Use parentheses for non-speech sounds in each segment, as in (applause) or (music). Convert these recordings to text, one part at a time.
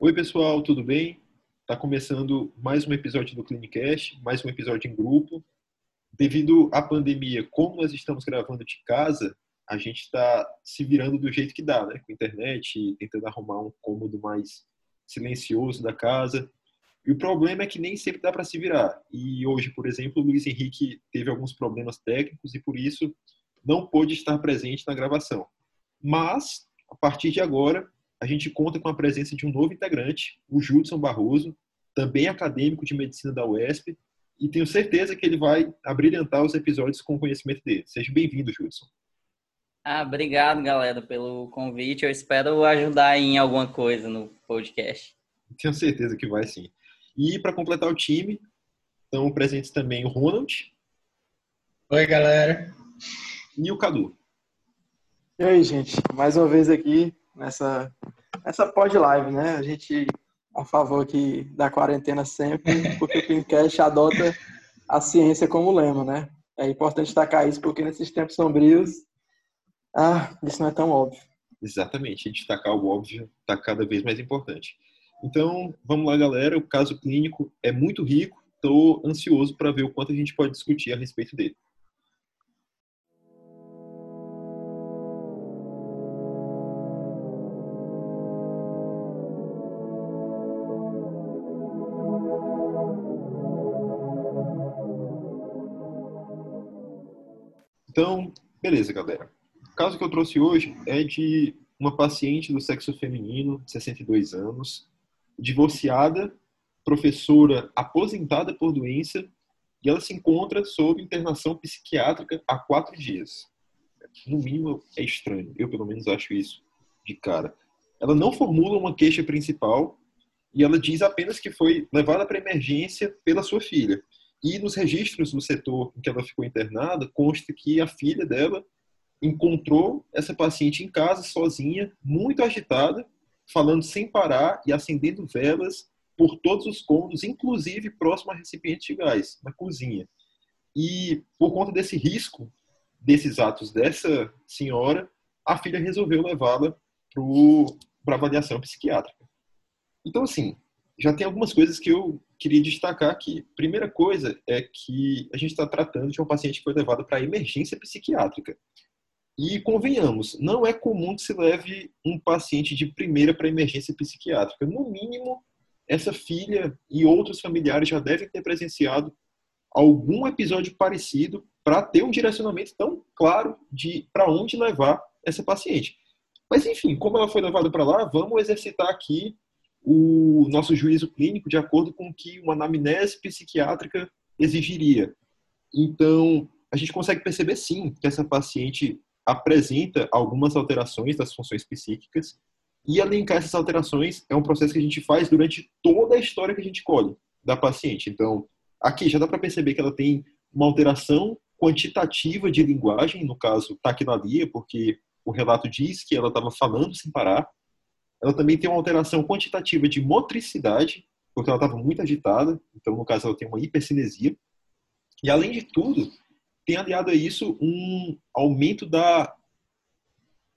Oi, pessoal, tudo bem? Está começando mais um episódio do Clinicast, mais um episódio em grupo. Devido à pandemia, como nós estamos gravando de casa, a gente está se virando do jeito que dá, né? Com internet, tentando arrumar um cômodo mais silencioso da casa. E o problema é que nem sempre dá para se virar. E hoje, por exemplo, o Luiz Henrique teve alguns problemas técnicos e por isso não pôde estar presente na gravação. Mas, a partir de agora, a gente conta com a presença de um novo integrante, o Judson Barroso, também acadêmico de medicina da UESP, e tenho certeza que ele vai abrilhantar os episódios com o conhecimento dele. Seja bem-vindo, Judson. Ah, obrigado, galera, pelo convite. Eu espero ajudar em alguma coisa no podcast. Tenho certeza que vai sim. E para completar o time, estão presentes também o Ronald. Oi, galera. E o Cadu. E aí, gente? Mais uma vez aqui nessa, nessa pod live, né? A gente a favor aqui da quarentena sempre, porque o Pincast adota a ciência como lema, né? É importante destacar isso porque nesses tempos sombrios, ah, isso não é tão óbvio. Exatamente, destacar o óbvio está cada vez mais importante. Então, vamos lá, galera. O caso clínico é muito rico. Estou ansioso para ver o quanto a gente pode discutir a respeito dele. Então, beleza, galera. O caso que eu trouxe hoje é de uma paciente do sexo feminino, 62 anos, divorciada, professora aposentada por doença, e ela se encontra sob internação psiquiátrica há quatro dias. No mínimo, é estranho. Eu, pelo menos, acho isso de cara. Ela não formula uma queixa principal e ela diz apenas que foi levada para emergência pela sua filha. E nos registros do setor em que ela ficou internada, consta que a filha dela encontrou essa paciente em casa, sozinha, muito agitada, falando sem parar e acendendo velas por todos os cômodos, inclusive próximo a recipiente de gás, na cozinha. E por conta desse risco, desses atos dessa senhora, a filha resolveu levá-la para avaliação psiquiátrica. Então, assim, já tem algumas coisas que eu queria destacar aqui. Primeira coisa é que a gente está tratando de um paciente que foi levado para emergência psiquiátrica. E convenhamos, não é comum que se leve um paciente de primeira para emergência psiquiátrica. No mínimo, essa filha e outros familiares já devem ter presenciado algum episódio parecido para ter um direcionamento tão claro de para onde levar essa paciente. Mas enfim, como ela foi levada para lá, vamos exercitar aqui o nosso juízo clínico de acordo com o que uma anamnese psiquiátrica exigiria. Então, a gente consegue perceber sim que essa paciente apresenta algumas alterações das funções psíquicas e elencar essas alterações é um processo que a gente faz durante toda a história que a gente colhe da paciente. Então, aqui já dá para perceber que ela tem uma alteração quantitativa de linguagem, no caso taquilalia, porque o relato diz que ela estava falando sem parar, ela também tem uma alteração quantitativa de motricidade, porque ela estava muito agitada, então no caso ela tem uma hipercinesia. E além de tudo, tem aliado a isso um aumento da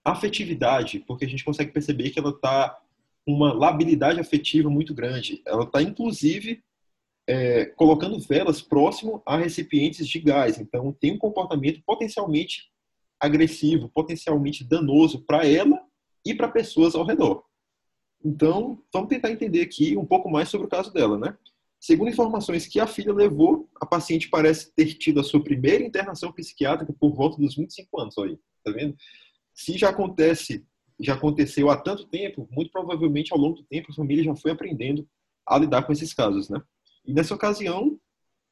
afetividade, porque a gente consegue perceber que ela está uma labilidade afetiva muito grande. Ela está, inclusive, é, colocando velas próximo a recipientes de gás. Então, tem um comportamento potencialmente agressivo, potencialmente danoso para ela e para pessoas ao redor. Então, vamos tentar entender aqui um pouco mais sobre o caso dela, né? Segundo informações que a filha levou, a paciente parece ter tido a sua primeira internação psiquiátrica por volta dos 25 anos, olha aí, tá vendo? Se já acontece, já aconteceu há tanto tempo, muito provavelmente ao longo do tempo a família já foi aprendendo a lidar com esses casos, né? E nessa ocasião,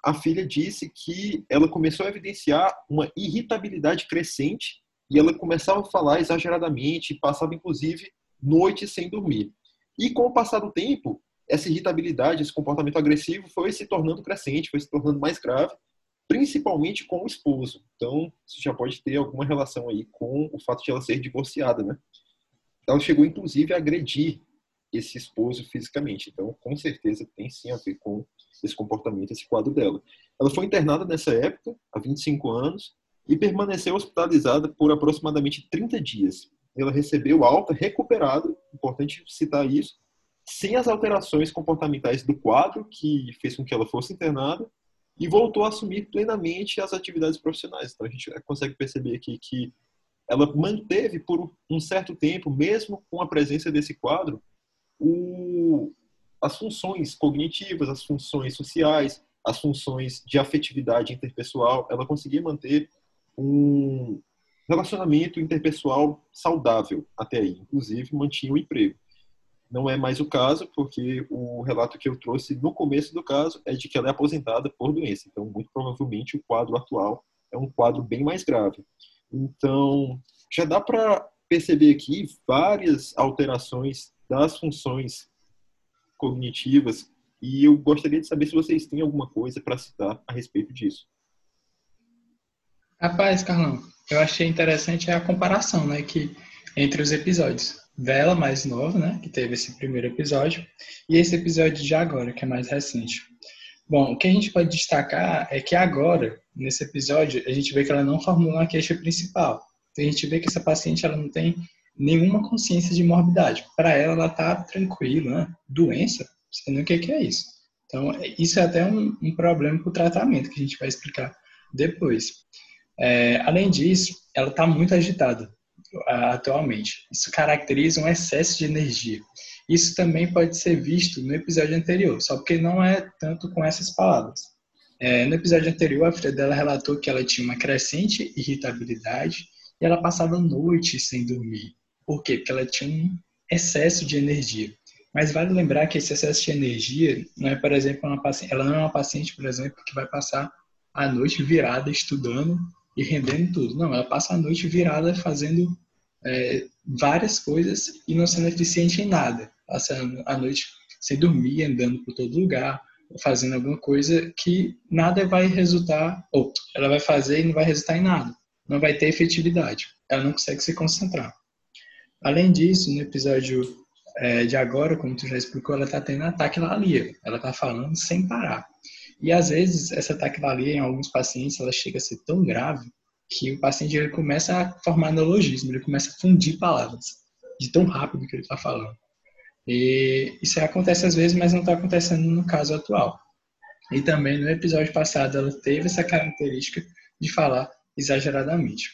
a filha disse que ela começou a evidenciar uma irritabilidade crescente e ela começava a falar exageradamente, passava inclusive noites sem dormir. E com o passar do tempo, essa irritabilidade, esse comportamento agressivo foi se tornando crescente, foi se tornando mais grave, principalmente com o esposo. Então, isso já pode ter alguma relação aí com o fato de ela ser divorciada, né? Ela chegou, inclusive, a agredir esse esposo fisicamente. Então, com certeza, tem sim a ver com esse comportamento, esse quadro dela. Ela foi internada nessa época, há 25 anos, e permaneceu hospitalizada por aproximadamente 30 dias ela recebeu alta recuperada, importante citar isso, sem as alterações comportamentais do quadro, que fez com que ela fosse internada, e voltou a assumir plenamente as atividades profissionais. Então a gente consegue perceber aqui que ela manteve por um certo tempo, mesmo com a presença desse quadro, o, as funções cognitivas, as funções sociais, as funções de afetividade interpessoal, ela conseguia manter um relacionamento interpessoal saudável até aí, inclusive mantinha o emprego. Não é mais o caso, porque o relato que eu trouxe no começo do caso é de que ela é aposentada por doença. Então, muito provavelmente, o quadro atual é um quadro bem mais grave. Então, já dá para perceber aqui várias alterações das funções cognitivas e eu gostaria de saber se vocês têm alguma coisa para citar a respeito disso. Rapaz, Carlão, eu achei interessante a comparação, né, que entre os episódios. Vela mais nova, né, que teve esse primeiro episódio, e esse episódio de agora, que é mais recente. Bom, o que a gente pode destacar é que agora, nesse episódio, a gente vê que ela não formula uma queixa principal. Então, a gente vê que essa paciente ela não tem nenhuma consciência de morbidade. Para ela, ela está tranquila, né? Doença? Você não o que é isso. Então, isso é até um, um problema para o tratamento, que a gente vai explicar depois. É, além disso, ela está muito agitada atualmente. Isso caracteriza um excesso de energia. Isso também pode ser visto no episódio anterior, só porque não é tanto com essas palavras. É, no episódio anterior, a filha dela relatou que ela tinha uma crescente irritabilidade e ela passava noites sem dormir. Por quê? Porque ela tinha um excesso de energia. Mas vale lembrar que esse excesso de energia não é, por exemplo, uma paciente, ela não é uma paciente, por exemplo, que vai passar a noite virada estudando e rendendo tudo. Não, ela passa a noite virada fazendo é, várias coisas e não sendo eficiente em nada. Passa a noite sem dormir, andando por todo lugar, fazendo alguma coisa que nada vai resultar, ou ela vai fazer e não vai resultar em nada. Não vai ter efetividade. Ela não consegue se concentrar. Além disso, no episódio é, de agora, como tu já explicou, ela está tendo ataque lalia. Ela está falando sem parar. E às vezes essa taquivalia em alguns pacientes ela chega a ser tão grave que o paciente ele começa a formar neologismo, ele começa a fundir palavras de tão rápido que ele está falando. E isso acontece às vezes, mas não está acontecendo no caso atual. E também no episódio passado ela teve essa característica de falar exageradamente.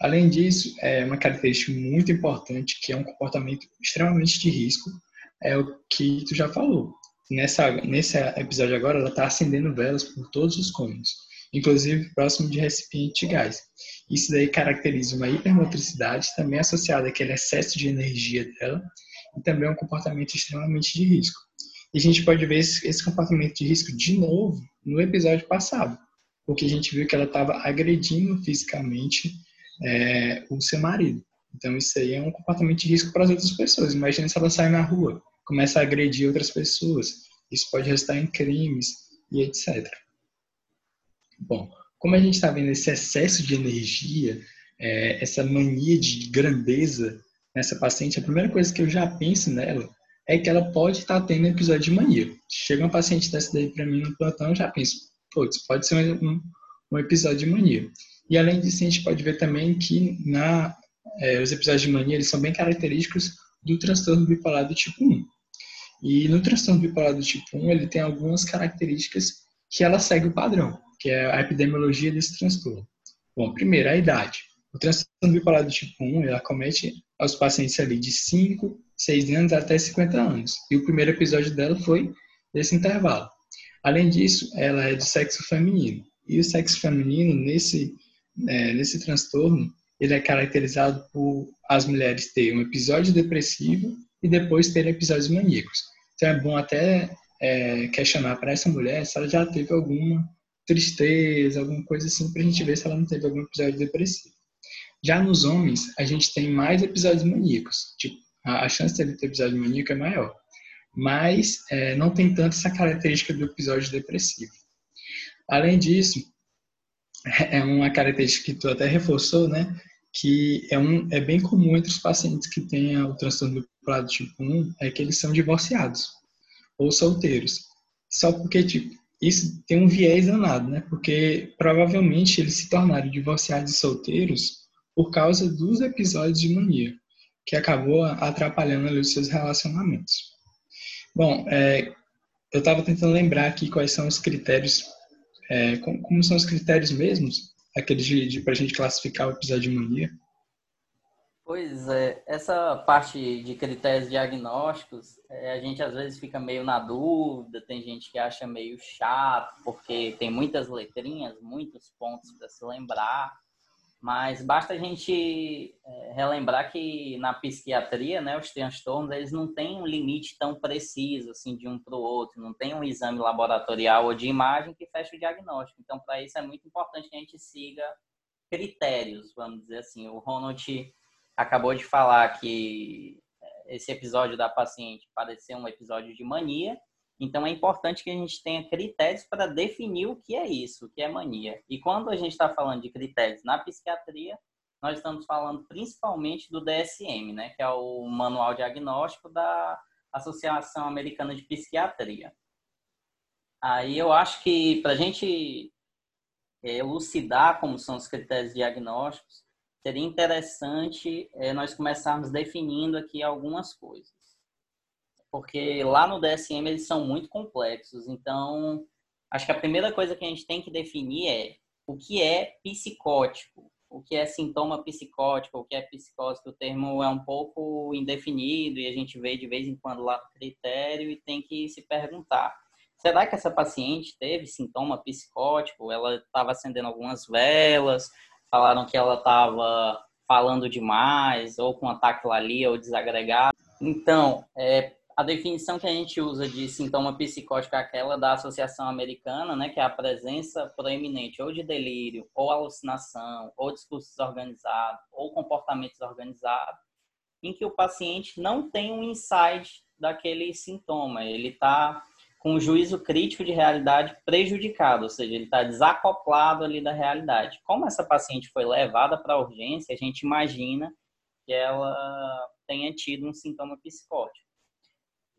Além disso, é uma característica muito importante que é um comportamento extremamente de risco, é o que tu já falou nessa, nesse episódio agora, ela está acendendo velas por todos os cômodos, inclusive próximo de recipiente de gás. Isso daí caracteriza uma hipermotricidade, também associada àquele excesso de energia dela, e também um comportamento extremamente de risco. E a gente pode ver esse, esse comportamento de risco de novo no episódio passado, porque a gente viu que ela estava agredindo fisicamente é, o seu marido. Então, isso aí é um comportamento de risco para as outras pessoas. Imagina se ela sai na rua começa a agredir outras pessoas. Isso pode resultar em crimes e etc. Bom, como a gente está vendo esse excesso de energia, é, essa mania de grandeza nessa paciente, a primeira coisa que eu já penso nela é que ela pode estar tá tendo episódio de mania. Chega uma paciente dessa daí para mim no plantão, eu já penso, putz, pode ser um, um, episódio de mania. E além disso, a gente pode ver também que na, é, os episódios de mania eles são bem característicos do transtorno bipolar do tipo 1. E no transtorno bipolar do tipo 1, ele tem algumas características que ela segue o padrão, que é a epidemiologia desse transtorno. Bom, primeiro, a idade. O transtorno bipolar do tipo 1, ela comete aos pacientes ali de 5, 6 anos até 50 anos. E o primeiro episódio dela foi desse intervalo. Além disso, ela é de sexo feminino. E o sexo feminino, nesse, é, nesse transtorno, ele é caracterizado por as mulheres terem um episódio depressivo e depois terem episódios maníacos. Então é bom até é, questionar para essa mulher se ela já teve alguma tristeza, alguma coisa assim, para a gente ver se ela não teve algum episódio depressivo. Já nos homens, a gente tem mais episódios maníacos. Tipo, a, a chance de ter episódio maníaco é maior. Mas é, não tem tanto essa característica do episódio depressivo. Além disso, é uma característica que tu até reforçou, né? Que é, um, é bem comum entre os pacientes que têm o transtorno bipolar tipo 1 é que eles são divorciados ou solteiros. Só porque, tipo, isso tem um viés danado, né? Porque provavelmente eles se tornaram divorciados e solteiros por causa dos episódios de mania, que acabou atrapalhando ali os seus relacionamentos. Bom, é, eu estava tentando lembrar aqui quais são os critérios, é, como, como, são os critérios mesmos, aqueles de, de para a gente classificar o episódio de mania. Pois é, essa parte de critérios diagnósticos, é, a gente às vezes fica meio na dúvida, tem gente que acha meio chato, porque tem muitas letrinhas, muitos pontos para se lembrar, mas basta a gente é, relembrar que na psiquiatria, né, os transtornos, eles não têm um limite tão preciso assim de um para o outro, não tem um exame laboratorial ou de imagem que feche o diagnóstico. Então, para isso é muito importante que a gente siga critérios, vamos dizer assim. O Ronald acabou de falar que esse episódio da paciente pareceu um episódio de mania, então é importante que a gente tenha critérios para definir o que é isso, o que é mania. E quando a gente está falando de critérios na psiquiatria, nós estamos falando principalmente do DSM, né, que é o Manual Diagnóstico da Associação Americana de Psiquiatria. Aí eu acho que para a gente elucidar como são os critérios diagnósticos, seria interessante é, nós começarmos definindo aqui algumas coisas. Porque lá no DSM eles são muito complexos, então acho que a primeira coisa que a gente tem que definir é o que é psicótico, o que é sintoma psicótico, o que é psicose, o termo é um pouco indefinido e a gente vê de vez em quando lá no critério e tem que se perguntar. Será que essa paciente teve sintoma psicótico? Ela estava acendendo algumas velas, falaram que ela estava falando demais, ou com ataque ou desagregado. Então, é, a definição que a gente usa de sintoma psicótico é aquela da Associação Americana, né, que é a presença proeminente ou de delírio, ou alucinação, ou discurso desorganizado, ou comportamento desorganizado, em que o paciente não tem um insight daquele sintoma, ele está com o juízo crítico de realidade prejudicado, ou seja, ele está desacoplado ali da realidade. Como essa paciente foi levada para a urgência, a gente imagina que ela tenha tido um sintoma psicótico.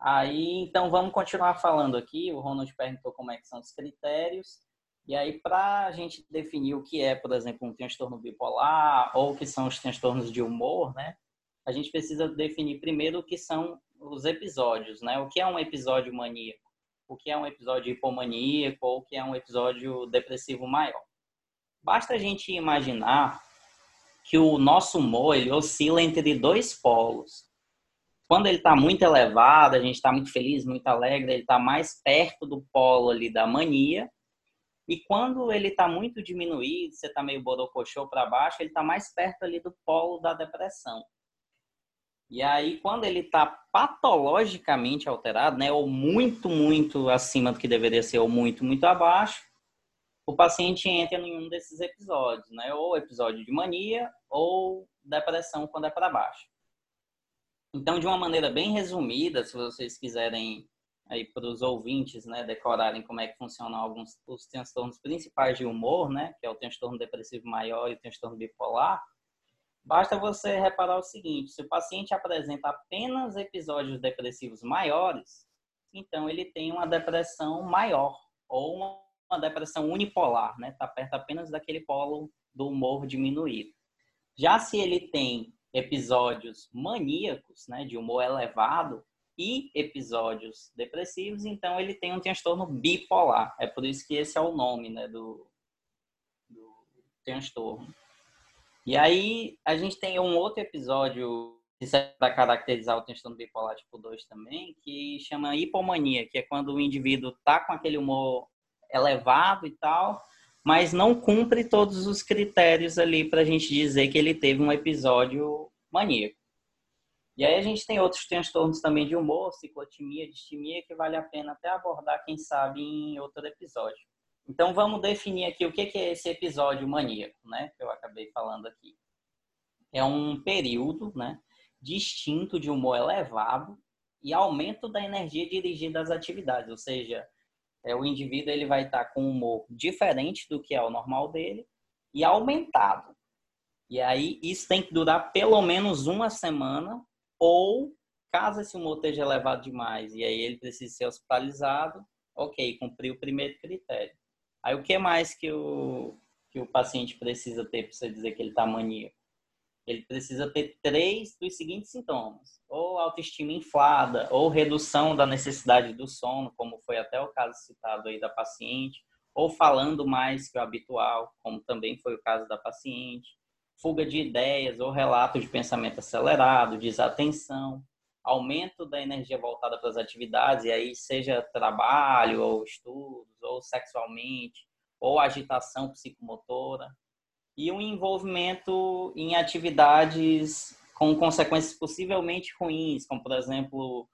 Aí, então, vamos continuar falando aqui. O Ronald perguntou como é que são os critérios. E aí, para a gente definir o que é, por exemplo, um transtorno bipolar ou o que são os transtornos de humor, né? A gente precisa definir primeiro o que são os episódios, né? O que é um episódio maníaco? O que é um episódio hipomaníaco ou o que é um episódio depressivo maior. Basta a gente imaginar que o nosso humor ele oscila entre dois polos. Quando ele está muito elevado, a gente está muito feliz, muito alegre, ele está mais perto do polo ali da mania. E quando ele está muito diminuído, você está meio borocochô para baixo, ele está mais perto ali do polo da depressão. E aí, quando ele está patologicamente alterado, né, ou muito, muito acima do que deveria ser, ou muito, muito abaixo, o paciente entra em um desses episódios, né, ou episódio de mania, ou depressão quando é para baixo. Então, de uma maneira bem resumida, se vocês quiserem aí para os ouvintes, né, decorarem como é que funcionam alguns os transtornos principais de humor, né, que é o transtorno depressivo maior e o transtorno bipolar, Basta você reparar o seguinte: se o paciente apresenta apenas episódios depressivos maiores, então ele tem uma depressão maior ou uma, depressão unipolar, né? Está perto apenas daquele polo do humor diminuído. Já se ele tem episódios maníacos, né, de humor elevado e episódios depressivos, então ele tem um transtorno bipolar. É por isso que esse é o nome, né, do, do transtorno. E aí a gente tem um outro episódio que serve para caracterizar o transtorno bipolar tipo 2 também, que chama hipomania, que é quando o indivíduo tá com aquele humor elevado e tal, mas não cumpre todos os critérios ali para a gente dizer que ele teve um episódio maníaco. E aí a gente tem outros transtornos também de humor, ciclotimia, distimia, que vale a pena até abordar, quem sabe, em outro episódio. Então vamos definir aqui o que é esse episódio maníaco, né? Que eu acabei falando aqui. É um período, né? Distinto de humor elevado e aumento da energia dirigida às atividades, ou seja, é, o indivíduo ele vai estar com um humor diferente do que é o normal dele e aumentado. E aí isso tem que durar pelo menos uma semana ou caso esse humor esteja elevado demais e aí ele precisa ser hospitalizado, ok, cumpriu o primeiro critério. Aí o que mais que o, que o paciente precisa ter para você dizer que ele está maníaco? ele precisa ter três dos seguintes sintomas: ou autoestima inflada, ou redução da necessidade do sono, como foi até o caso citado aí da paciente, ou falando mais que o habitual, como também foi o caso da paciente, fuga de ideias ou relato de pensamento acelerado, desatenção, aumento da energia voltada para as atividades, e aí seja trabalho ou estudos, ou sexualmente, ou agitação psicomotora, e um envolvimento em atividades com consequências possivelmente ruins, como, por exemplo,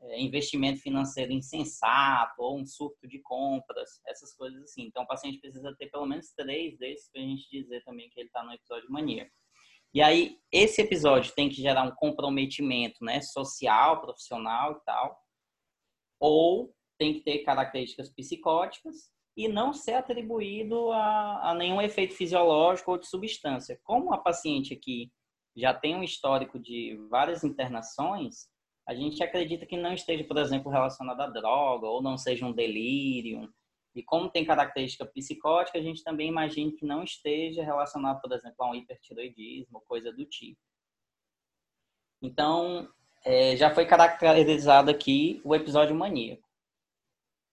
é, investimento financeiro insensato ou um surto de compras, essas coisas assim. Então, o paciente precisa ter pelo menos três desses para a gente dizer também que ele está no episódio maníaco. E aí, esse episódio tem que gerar um comprometimento né, social, profissional e tal, ou tem que ter características psicóticas, e não ser atribuído a, a, nenhum efeito fisiológico ou de substância. Como a paciente aqui já tem um histórico de várias internações, a gente acredita que não esteja, por exemplo, relacionado à droga ou não seja um delírio. E como tem característica psicótica, a gente também imagina que não esteja relacionado, por exemplo, a um hipertiroidismo, coisa do tipo. Então, é, já foi caracterizado aqui o episódio maníaco.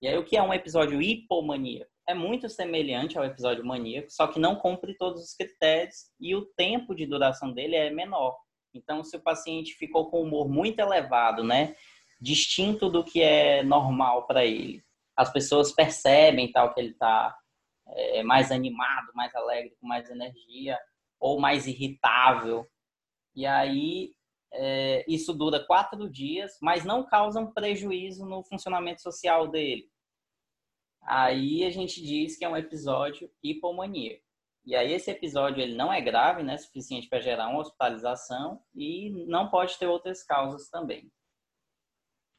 E aí, o que é um episódio hipomaníaco? É muito semelhante ao episódio maníaco, só que não cumpre todos os critérios e o tempo de duração dele é menor. Então, se o paciente ficou com humor muito elevado, né, distinto do que é normal para ele, as pessoas percebem tal que ele está é, mais animado, mais alegre, com mais energia, ou mais irritável. E aí é, isso dura quatro dias, mas não causa um prejuízo no funcionamento social dele. Aí a gente diz que é um episódio hipomaníaco. E aí esse episódio ele não é grave, né, suficiente para gerar uma hospitalização e não pode ter outras causas também.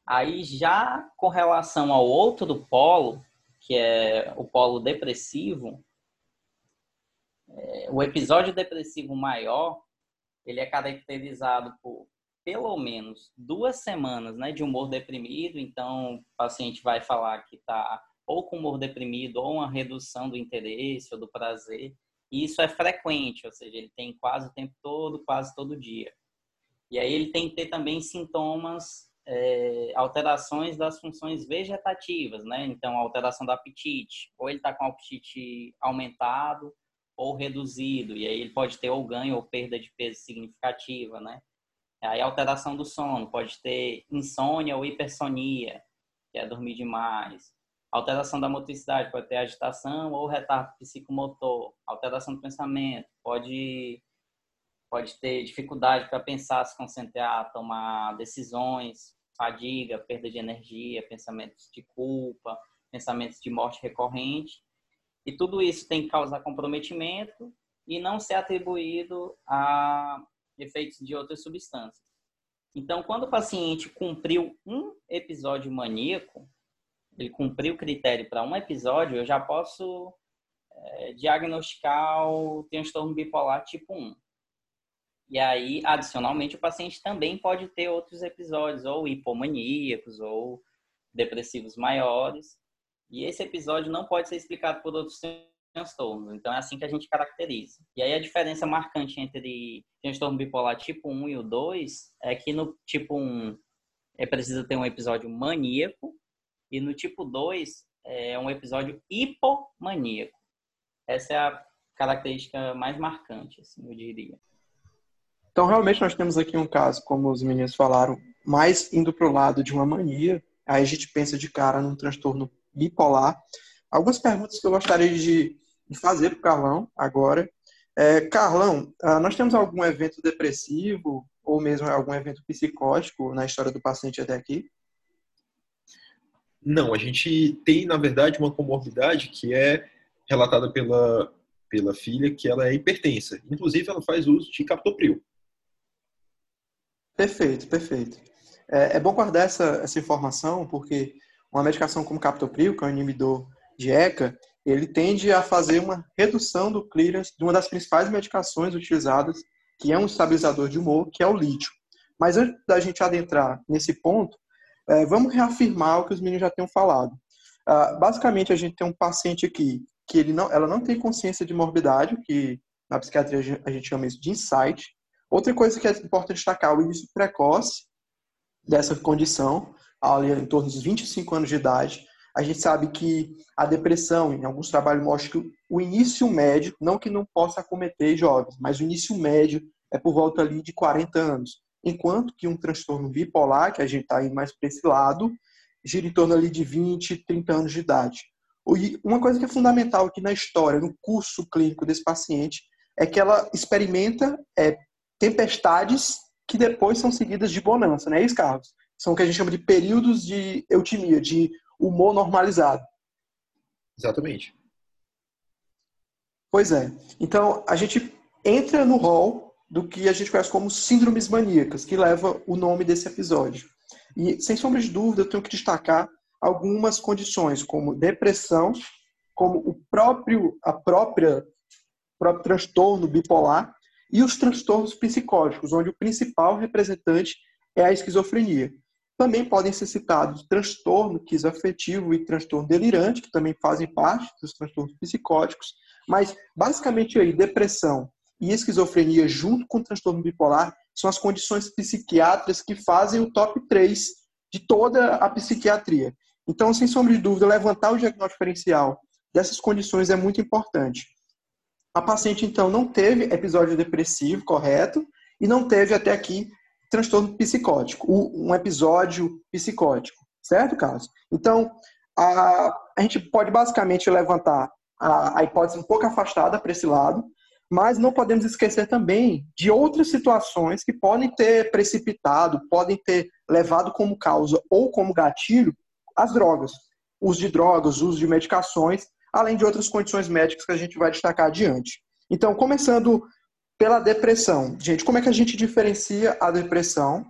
Aí já com relação ao outro polo, que é o polo depressivo, é, o episódio depressivo maior ele é caracterizado por pelo menos duas semanas né, de humor deprimido, então o paciente vai falar que está ou com humor deprimido ou uma redução do interesse ou do prazer. E isso é frequente, ou seja, ele tem quase o tempo todo, quase todo dia. E aí ele tem que ter também sintomas, é, alterações das funções vegetativas, né? Então, alteração do apetite, ou ele está com apetite aumentado, ou reduzido, e aí ele pode ter ou ganho ou perda de peso significativa, né? Aí alteração do sono, pode ter insônia ou hipersonia, que é dormir demais. Alteração da motricidade, pode ter agitação ou retardo psicomotor. Alteração do pensamento, pode pode ter dificuldade para pensar, se concentrar, tomar decisões, fadiga, perda de energia, pensamentos de culpa, pensamentos de morte recorrente. E tudo isso tem que causar comprometimento e não ser atribuído a efeitos de outras substâncias. Então, quando o paciente cumpriu um episódio maníaco, ele cumpriu o critério para um episódio, eu já posso é, diagnosticar o transtorno bipolar tipo 1. E aí, adicionalmente, o paciente também pode ter outros episódios, ou hipomaníacos, ou depressivos maiores. E esse episódio não pode ser explicado por outros transtornos. Então, é assim que a gente caracteriza. E aí, a diferença marcante entre transtorno bipolar tipo 1 e o 2 é que no tipo 1 é preciso ter um episódio maníaco e no tipo 2 é um episódio hipomaníaco. Essa é a característica mais marcante, assim, eu diria. Então, realmente, nós temos aqui um caso, como os meninos falaram, mais indo para o lado de uma mania. Aí a gente pensa de cara num transtorno bipolar. Algumas perguntas que eu gostaria de, fazer para o Carlão agora. É, Carlão, ah, nós temos algum evento depressivo ou mesmo algum evento psicótico na história do paciente até aqui? Não, a gente tem, na verdade, uma comorbidade que é relatada pela, pela filha, que ela é hipertensa. Inclusive, ela faz uso de captopril. Perfeito, perfeito. É, é bom guardar essa, essa informação, porque uma medicação como captopril, que é um inibidor de ECA, ele tende a fazer uma redução do clearance de uma das principais medicações utilizadas, que é um estabilizador de humor, que é o lítio. Mas antes da gente adentrar nesse ponto, é, vamos reafirmar o que os meninos já tinham falado. Ah, basicamente, a gente tem um paciente aqui que ele não, ela não tem consciência de morbidade, que na psiquiatria a gente chama isso de insight, Outra coisa que é importante destacar, o início precoce dessa condição, ali em torno dos 25 anos de idade, a gente sabe que a depressão, em alguns trabalhos mostram que o início médio, não que não possa acometer jovens, mas o início médio é por volta ali de 40 anos. Enquanto que um transtorno bipolar, que a gente está indo mais para esse lado, gira em torno ali de 20, 30 anos de idade. Uma coisa que é fundamental aqui na história, no curso clínico desse paciente, é que ela experimenta é, tempestades que depois são seguidas de bonança, não é isso, Carlos? São o que a gente chama de períodos de eutimia, de humor normalizado. Exatamente. Pois é. Então, a gente entra no rol do que a gente conhece como síndromes maníacas, que leva o nome desse episódio. E, sem sombra de dúvida, eu tenho que destacar algumas condições, como depressão, como o próprio, a própria próprio transtorno bipolar e os transtornos psicóticos, onde o principal representante é a esquizofrenia. Também podem ser citados transtorno afetivo e transtorno delirante, que também fazem parte dos transtornos psicóticos, mas basicamente aí depressão e esquizofrenia junto com transtorno bipolar são as condições psiquiátricas que fazem o top 3 de toda a psiquiatria. Então, sem sombra de dúvida, levantar o diagnóstico diferencial dessas condições é muito importante. A paciente, então, não teve episódio depressivo correto e não teve até aqui transtorno psicótico, um episódio psicótico, certo, Carlos? Então, a, a gente pode basicamente levantar a, a hipótese um pouco afastada para esse lado, mas não podemos esquecer também de outras situações que podem ter precipitado, podem ter levado como causa ou como gatilho as drogas. Uso de drogas, uso de medicações, além de outras condições médicas que a gente vai destacar adiante. Então, começando pela depressão. Gente, como é que a gente diferencia a depressão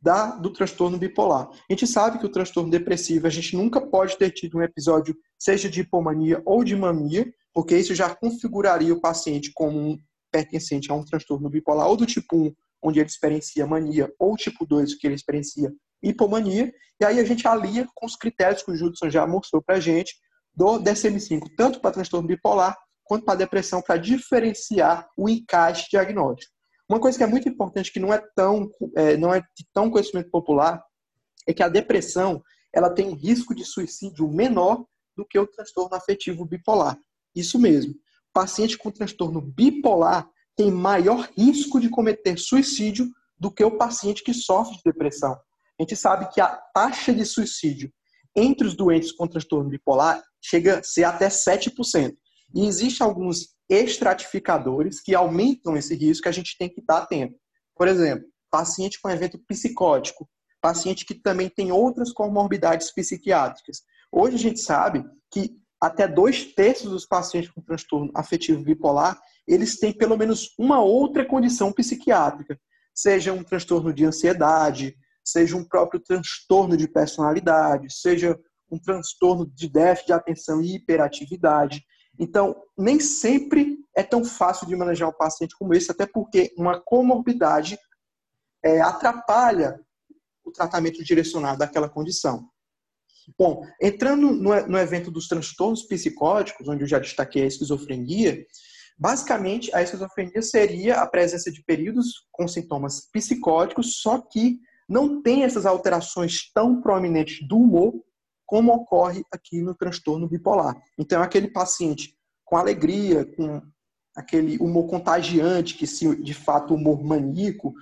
da, do transtorno bipolar? A gente sabe que o transtorno depressivo, a gente nunca pode ter tido um episódio, seja de hipomania ou de mania, porque isso já configuraria o paciente como um pertencente a um transtorno bipolar ou do tipo 1, onde ele experiencia mania, ou tipo 2, que ele experiencia hipomania, e aí a gente alia com os critérios que o Judson já mostrou para a gente do DSM-5, tanto para transtorno bipolar quanto para depressão, para diferenciar o encaixe diagnóstico. Uma coisa que é muito importante, que não é tão, é, não é tão conhecimento popular, é que a depressão ela tem um risco de suicídio menor do que o transtorno afetivo bipolar. Isso mesmo. Paciente com transtorno bipolar tem maior risco de cometer suicídio do que o paciente que sofre de depressão. A gente sabe que a taxa de suicídio entre os doentes com transtorno bipolar chega a ser até 7%. E existem alguns estratificadores que aumentam esse risco que a gente tem que estar atento. Por exemplo, paciente com evento psicótico, paciente que também tem outras comorbidades psiquiátricas. Hoje a gente sabe que até dois terços dos pacientes com transtorno afetivo bipolar, eles têm pelo menos uma outra condição psiquiátrica, seja um transtorno de ansiedade, seja um próprio transtorno de personalidade, seja um transtorno de déficit de atenção e hiperatividade. Então, nem sempre é tão fácil de manejar um paciente como esse, até porque uma comorbidade é, atrapalha o tratamento direcionado àquela condição. Bom, entrando no, no evento dos transtornos psicóticos, onde eu já destaquei a esquizofrenia, basicamente a esquizofrenia seria a presença de períodos com sintomas psicóticos, só que não tem essas alterações tão proeminentes do humor como ocorre aqui no transtorno bipolar. Então, aquele paciente com alegria, com aquele humor contagiante, que se de fato humor maníaco,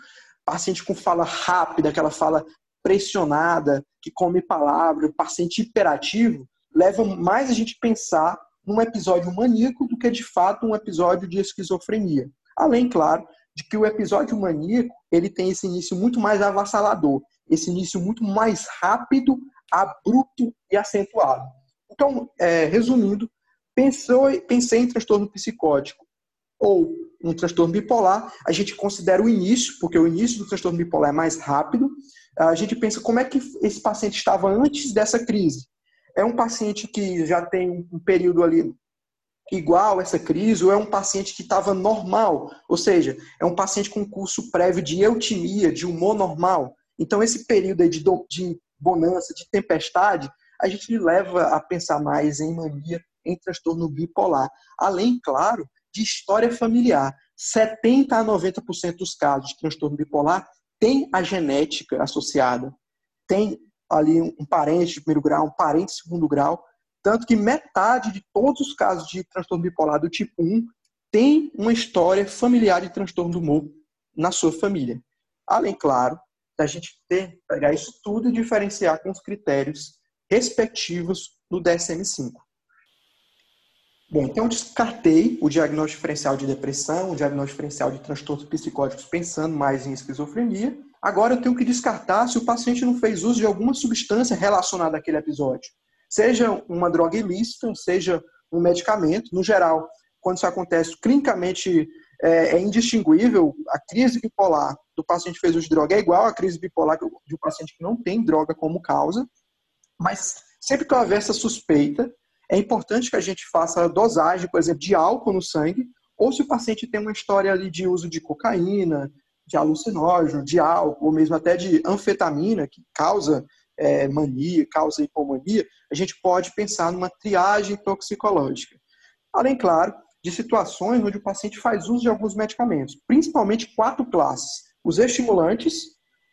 paciente com fala rápida, aquela fala pressionada, que come palavra, paciente hiperativo, leva mais a gente pensar num episódio maníaco do que de fato um episódio de esquizofrenia. Além, claro, de que o episódio maníaco ele tem esse início muito mais avassalador, esse início muito mais rápido abrupto e acentuado. Então, é, resumindo, pensou, pensei em transtorno psicótico ou um transtorno bipolar, a gente considera o início, porque o início do transtorno bipolar é mais rápido. A gente pensa como é que esse paciente estava antes dessa crise. É um paciente que já tem um período ali igual essa crise, ou é um paciente que estava normal, ou seja, é um paciente com curso prévio de eutimia, de humor normal. Então, esse período de, de bonança, de tempestade, a gente leva a pensar mais em mania, em transtorno bipolar. Além, claro, de história familiar. 70 a 90% dos casos de transtorno bipolar tem a genética associada, tem ali um parente de primeiro grau, um parente de segundo grau, tanto que metade de todos os casos de transtorno bipolar do tipo 1 tem uma história familiar de transtorno do humor na sua família. Além, claro, da gente ter, pegar isso tudo e diferenciar com os critérios respectivos do DSM-5. Bom, então descartei o diagnóstico diferencial de depressão, o diagnóstico diferencial de transtornos psicóticos pensando mais em esquizofrenia. Agora eu tenho que descartar se o paciente não fez uso de alguma substância relacionada àquele episódio. Seja uma droga ilícita, seja um medicamento. No geral, quando isso acontece clinicamente é, é indistinguível. A crise bipolar do paciente que fez uso de droga é igual à crise bipolar de um paciente que não tem droga como causa. Mas sempre que houver essa suspeita, é importante que a gente faça a dosagem, por exemplo, de álcool no sangue, ou se o paciente tem uma história ali de uso de cocaína, de alucinógeno, de álcool, ou mesmo até de anfetamina, que causa é, mania, causa hipomania, a gente pode pensar numa triagem toxicológica. Além, claro, de situações onde o paciente faz uso de alguns medicamentos, principalmente quatro classes: os estimulantes,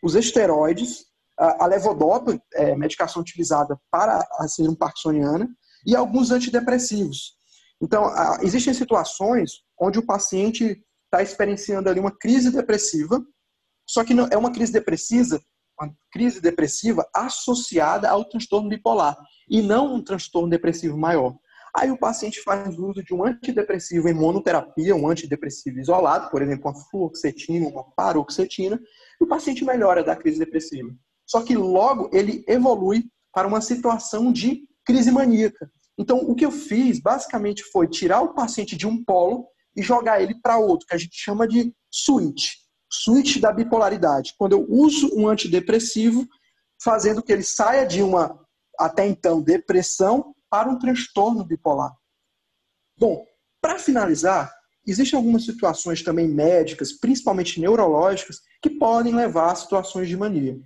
os esteroides, a levodopa, é, medicação utilizada para a síndrome parkinsoniana, e alguns antidepressivos. Então, existem situações onde o paciente está experienciando ali uma crise depressiva, só que não, é uma crise depressiva, uma crise depressiva associada ao transtorno bipolar e não um transtorno depressivo maior. Aí o paciente faz uso de um antidepressivo em monoterapia, um antidepressivo isolado, por exemplo, uma fluoxetina, uma paroxetina, e o paciente melhora da crise depressiva. Só que logo ele evolui para uma situação de crise maníaca. Então, o que eu fiz basicamente foi tirar o paciente de um polo e jogar ele para outro, que a gente chama de switch. Switch da bipolaridade. Quando eu uso um antidepressivo, fazendo que ele saia de uma, até então, depressão para um transtorno bipolar. Bom, para finalizar, existem algumas situações também médicas, principalmente neurológicas, que podem levar a situações de mania.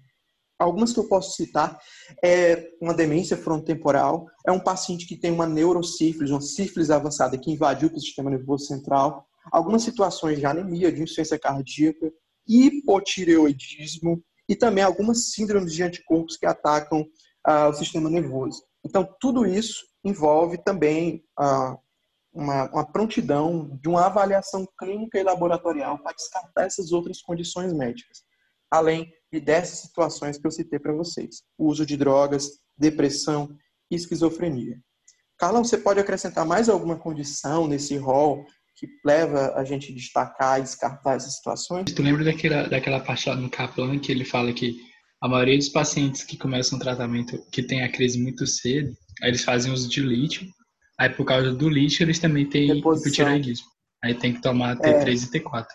Algumas que eu posso citar é uma demência frontotemporal, é um paciente que tem uma neurosífilis, uma sífilis avançada que invadiu o sistema nervoso central, algumas situações de anemia, de insuficiência cardíaca, hipotireoidismo e também algumas síndromes de anticorpos que atacam uh, o sistema nervoso. Então, tudo isso envolve também uh, uma, uma prontidão de uma avaliação clínica e laboratorial para descartar essas outras condições médicas, além e dessas situações que eu citei para vocês: uso de drogas, depressão e esquizofrenia. Carlão, você pode acrescentar mais alguma condição nesse rol que leva a gente a destacar e descartar essas situações? Tu lembra daquela, daquela parte lá no Kaplan que ele fala que a maioria dos pacientes que começam o tratamento, que tem a crise muito cedo, aí eles fazem uso de lítio, aí por causa do lítio eles também têm hipotireoidismo. Aí tem que tomar T3 é. e T4.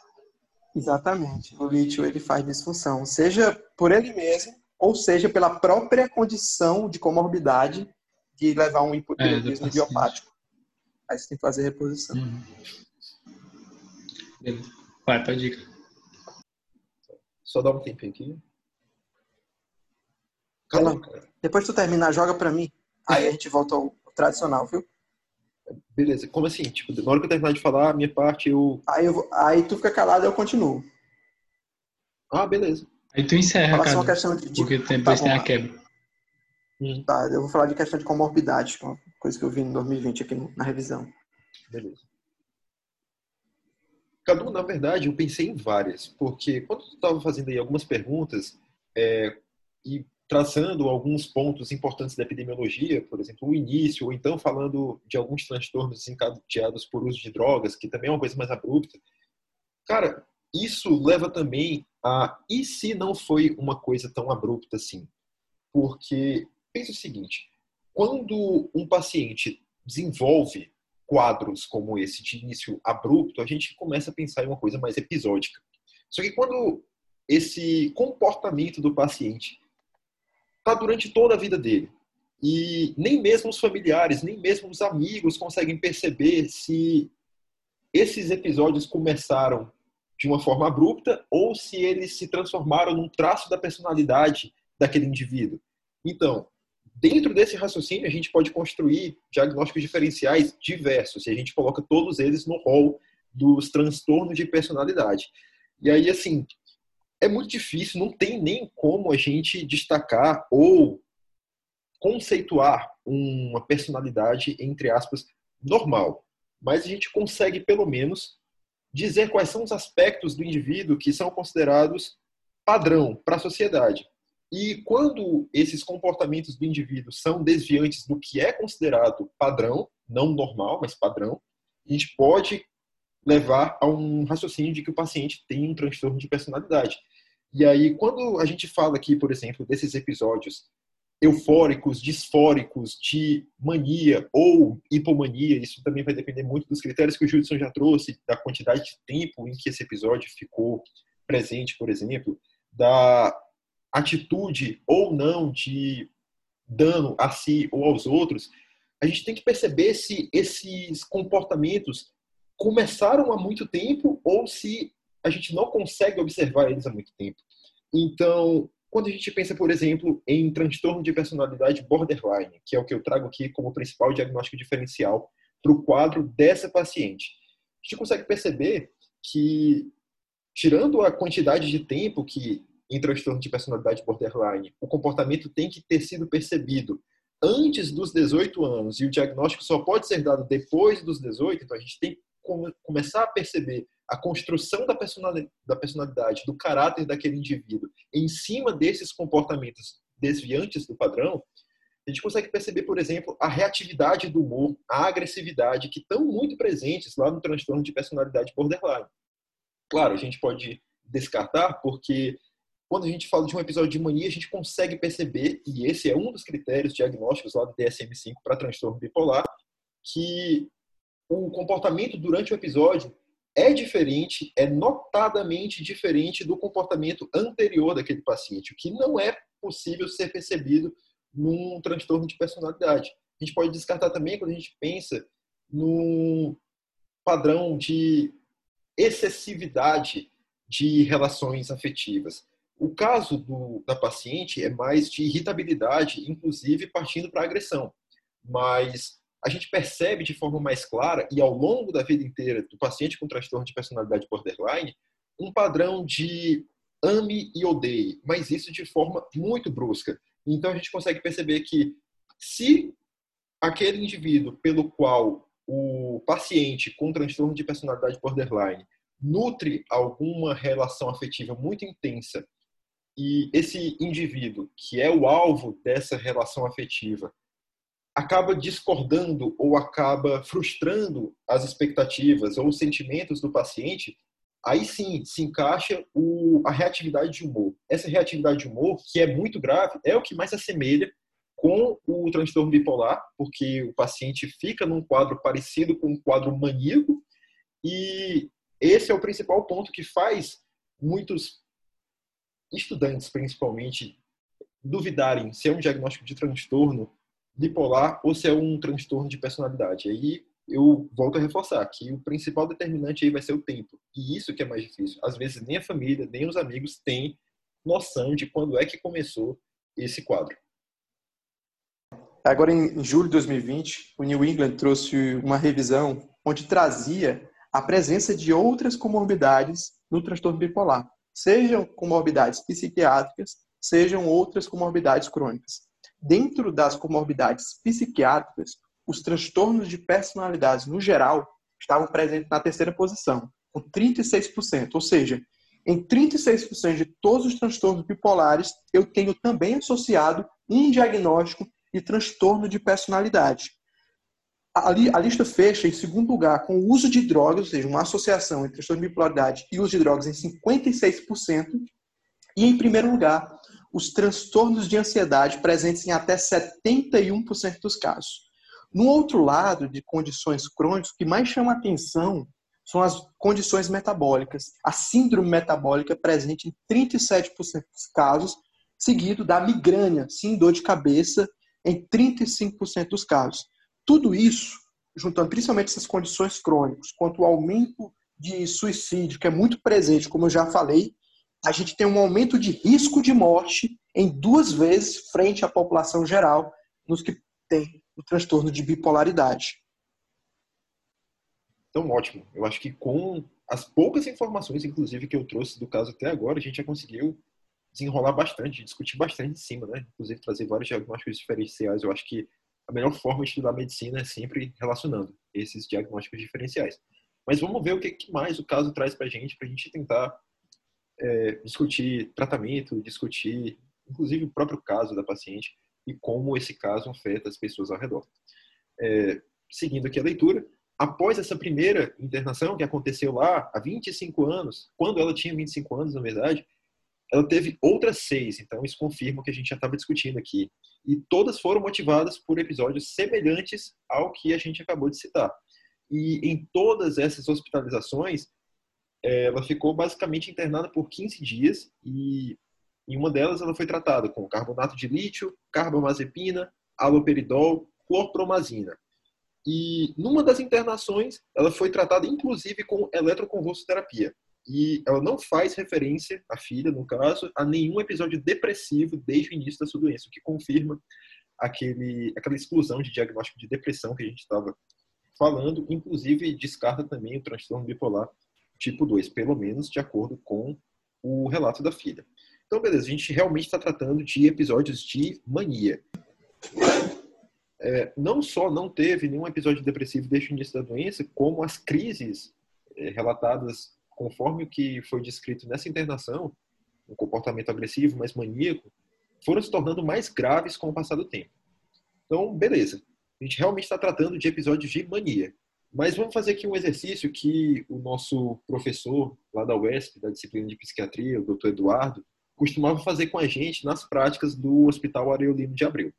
Exatamente. O lítio ele faz disfunção, seja por ele mesmo, ou seja pela própria condição de comorbidade de levar um hipotireoidismo é, idiopático. Aí você tem que fazer reposição. Uhum. Beleza. Vai pra dica. Só dá um tempo aqui. Calma, depois que tu terminar, joga pra mim. Aí a gente volta ao tradicional, viu? Beleza. Como assim? Tipo, na hora que eu terminar de falar, a minha parte eu. Aí, eu vou... aí tu fica calado e eu continuo. Ah, beleza. Aí tu encerra, cara. Uma questão de... Porque depois tá tem a quebra. Hum. Tá, eu vou falar de questão de comorbidade, uma coisa que eu vi em 2020 aqui na revisão. Beleza. Cadu, na verdade, eu pensei em várias, porque quando tu estava fazendo aí algumas perguntas é, e traçando alguns pontos importantes da epidemiologia, por exemplo, o início, ou então falando de alguns transtornos encadeados por uso de drogas, que também é uma coisa mais abrupta. Cara, isso leva também a e se não foi uma coisa tão abrupta assim? Porque pensa o seguinte, quando um paciente desenvolve quadros como esse de início abrupto, a gente começa a pensar em uma coisa mais episódica. Só que quando esse comportamento do paciente está durante toda a vida dele. E nem mesmo os familiares, nem mesmo os amigos conseguem perceber se esses episódios começaram de uma forma abrupta ou se eles se transformaram num traço da personalidade daquele indivíduo. Então, dentro desse raciocínio, a gente pode construir diagnósticos diferenciais diversos, e a gente coloca todos eles no rol dos transtornos de personalidade. E aí, assim, é muito difícil, não tem nem como a gente destacar ou conceituar uma personalidade, entre aspas, normal. Mas a gente consegue, pelo menos, dizer quais são os aspectos do indivíduo que são considerados padrão para a sociedade. E quando esses comportamentos do indivíduo são desviantes do que é considerado padrão, não normal, mas padrão, a gente pode levar a um raciocínio de que o paciente tem um transtorno de personalidade. E aí, quando a gente fala aqui, por exemplo, desses episódios eufóricos, disfóricos, de mania ou hipomania, isso também vai depender muito dos critérios que o Judson já trouxe, da quantidade de tempo em que esse episódio ficou presente, por exemplo, da atitude ou não de dano a si ou aos outros, a gente tem que perceber se esses comportamentos começaram há muito tempo ou se a gente não consegue observar eles há muito tempo. Então, quando a gente pensa, por exemplo, em transtorno de personalidade borderline, que é o que eu trago aqui como principal diagnóstico diferencial para o quadro dessa paciente, a gente consegue perceber que, tirando a quantidade de tempo que em transtorno de personalidade borderline, o comportamento tem que ter sido percebido antes dos 18 anos e o diagnóstico só pode ser dado depois dos 18, então a gente tem começar a perceber a construção da personalidade, da personalidade, do caráter daquele indivíduo em cima desses comportamentos desviantes do padrão, a gente consegue perceber, por exemplo, a reatividade do humor, a agressividade que estão muito presentes lá no transtorno de personalidade borderline. Claro, a gente pode descartar porque quando a gente fala de um episódio de mania, a gente consegue perceber, e esse é um dos critérios diagnósticos lá do DSM-5 para transtorno bipolar, que o comportamento durante o episódio é diferente, é notadamente diferente do comportamento anterior daquele paciente, o que não é possível ser percebido num transtorno de personalidade. A gente pode descartar também quando a gente pensa num padrão de excessividade de relações afetivas. O caso do, da paciente é mais de irritabilidade, inclusive partindo para agressão. Mas a gente percebe de forma mais clara e ao longo da vida inteira do paciente com transtorno de personalidade borderline um padrão de ame e odeie, mas isso de forma muito brusca. Então a gente consegue perceber que se aquele indivíduo pelo qual o paciente com transtorno de personalidade borderline nutre alguma relação afetiva muito intensa e esse indivíduo que é o alvo dessa relação afetiva acaba discordando ou acaba frustrando as expectativas ou os sentimentos do paciente, aí sim se encaixa o, a reatividade de humor. Essa reatividade de humor, que é muito grave, é o que mais assemelha com o transtorno bipolar, porque o paciente fica num quadro parecido com um quadro maníaco, e esse é o principal ponto que faz muitos estudantes, principalmente, duvidarem se é um diagnóstico de transtorno bipolar ou se é um transtorno de personalidade. Aí eu volto a reforçar que o principal determinante aí vai ser o tempo. E isso que é mais difícil. Às vezes nem a família, nem os amigos têm noção de quando é que começou esse quadro. Agora, em julho de 2020, o New England trouxe uma revisão onde trazia a presença de outras comorbidades no transtorno bipolar, sejam comorbidades psiquiátricas, sejam outras comorbidades crônicas. Dentro das comorbidades psiquiátricas, os transtornos de personalidade no geral estavam presentes na terceira posição, com 36%. Ou seja, em 36% de todos os transtornos bipolares, eu tenho também associado um diagnóstico de transtorno de personalidade. A, lista fecha, em segundo lugar, com o uso de drogas, ou seja, uma associação entre transtorno de bipolaridade e uso de drogas em 56%. E, em primeiro lugar, os transtornos de ansiedade presentes em até 71% dos casos. No outro lado de condições crônicas, o que mais chama atenção são as condições metabólicas. A síndrome metabólica presente em 37% dos casos, seguido da migrânia, sim, dor de cabeça, em 35% dos casos. Tudo isso, juntando principalmente essas condições crônicas, quanto o aumento de suicídio, que é muito presente, como eu já falei, a gente tem um aumento de risco de morte em duas vezes frente à população geral nos que tem o transtorno de bipolaridade. Então, ótimo. Eu acho que com as poucas informações, inclusive, que eu trouxe do caso até agora, a gente já conseguiu desenrolar bastante, discutir bastante em cima, né? Inclusive, trazer vários diagnósticos diferenciais. Eu acho que a melhor forma de estudar medicina é sempre relacionando esses diagnósticos diferenciais. Mas vamos ver o que mais o caso traz para a gente, para a gente tentar é, discutir tratamento, discutir, inclusive, o próprio caso da paciente e como esse caso afeta as pessoas ao redor. É, seguindo aqui a leitura, após essa primeira internação que aconteceu lá há 25 anos, quando ela tinha 25 anos, na verdade, ela teve outras seis, então isso confirma o que a gente já estava discutindo aqui. E todas foram motivadas por episódios semelhantes ao que a gente acabou de citar. E em todas essas hospitalizações, ela ficou basicamente internada por 15 dias e em uma delas ela foi tratada com carbonato de lítio, carbamazepina, aloperidol, clorpromazina. E numa das internações, ela foi tratada inclusive com eletroconvulsoterapia. E ela não faz referência, a filha, no caso, a nenhum episódio depressivo desde o início da sua doença, o que confirma aquele, aquela exclusão de diagnóstico de depressão que a gente estava falando, inclusive descarta também o transtorno bipolar tipo 2, pelo menos de acordo com o relato da filha. Então, beleza, a gente realmente está tratando de episódios de mania é, não só não teve nenhum episódio depressivo desde o início da doença, como as crises é, relatadas conforme o que foi descrito nessa internação, um comportamento agressivo, mais maníaco, foram se tornando mais graves com o passar do tempo. Então, beleza. A gente realmente está tratando de episódios de mania. Mas vamos fazer aqui um exercício que o nosso professor lá da UESP, da disciplina de psiquiatria, o doutor Eduardo, costumava fazer com a gente nas práticas do Hospital Areolino de Abreu.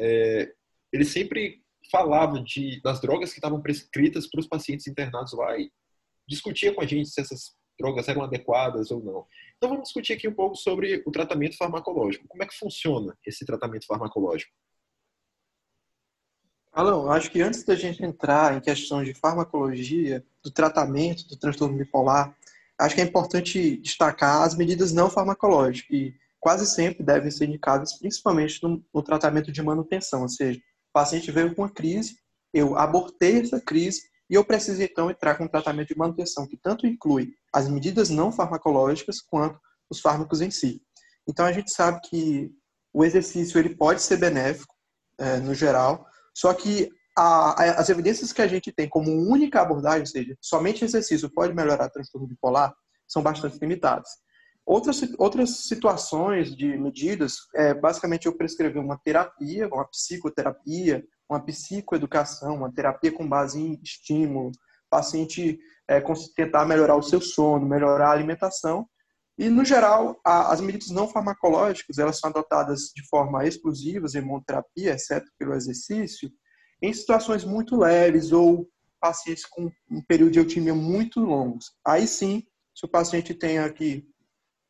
É, ele sempre falava de, das drogas que estavam prescritas para os pacientes internados lá e discutia com a gente se essas drogas eram adequadas ou não. Então vamos discutir aqui um pouco sobre o tratamento farmacológico. Como é que funciona esse tratamento farmacológico? Alão, acho que antes da gente entrar em questões de farmacologia, do tratamento do transtorno bipolar, acho que é importante destacar as medidas não farmacológicas, que quase sempre devem ser indicadas, principalmente no, no tratamento de manutenção, ou seja, paciente veio com uma crise, eu abortei essa crise e eu preciso então entrar com um tratamento de manutenção que tanto inclui as medidas não farmacológicas quanto os fármacos em si. Então a gente sabe que o exercício ele pode ser benéfico é, no geral, só que a, a, as evidências que a gente tem como única abordagem, ou seja, somente exercício pode melhorar o transtorno bipolar, são bastante limitadas. Outras, outras situações de medidas, é, basicamente eu prescrevi uma terapia, uma psicoterapia, uma psicoeducação, uma terapia com base em estímulo, paciente é, tentar melhorar o seu sono, melhorar a alimentação. E, no geral, a, as medidas não farmacológicas, elas são adotadas de forma exclusiva, em imunoterapia, exceto pelo exercício, em situações muito leves ou pacientes com um período de eutimia muito longos. Aí sim, se o paciente tem aqui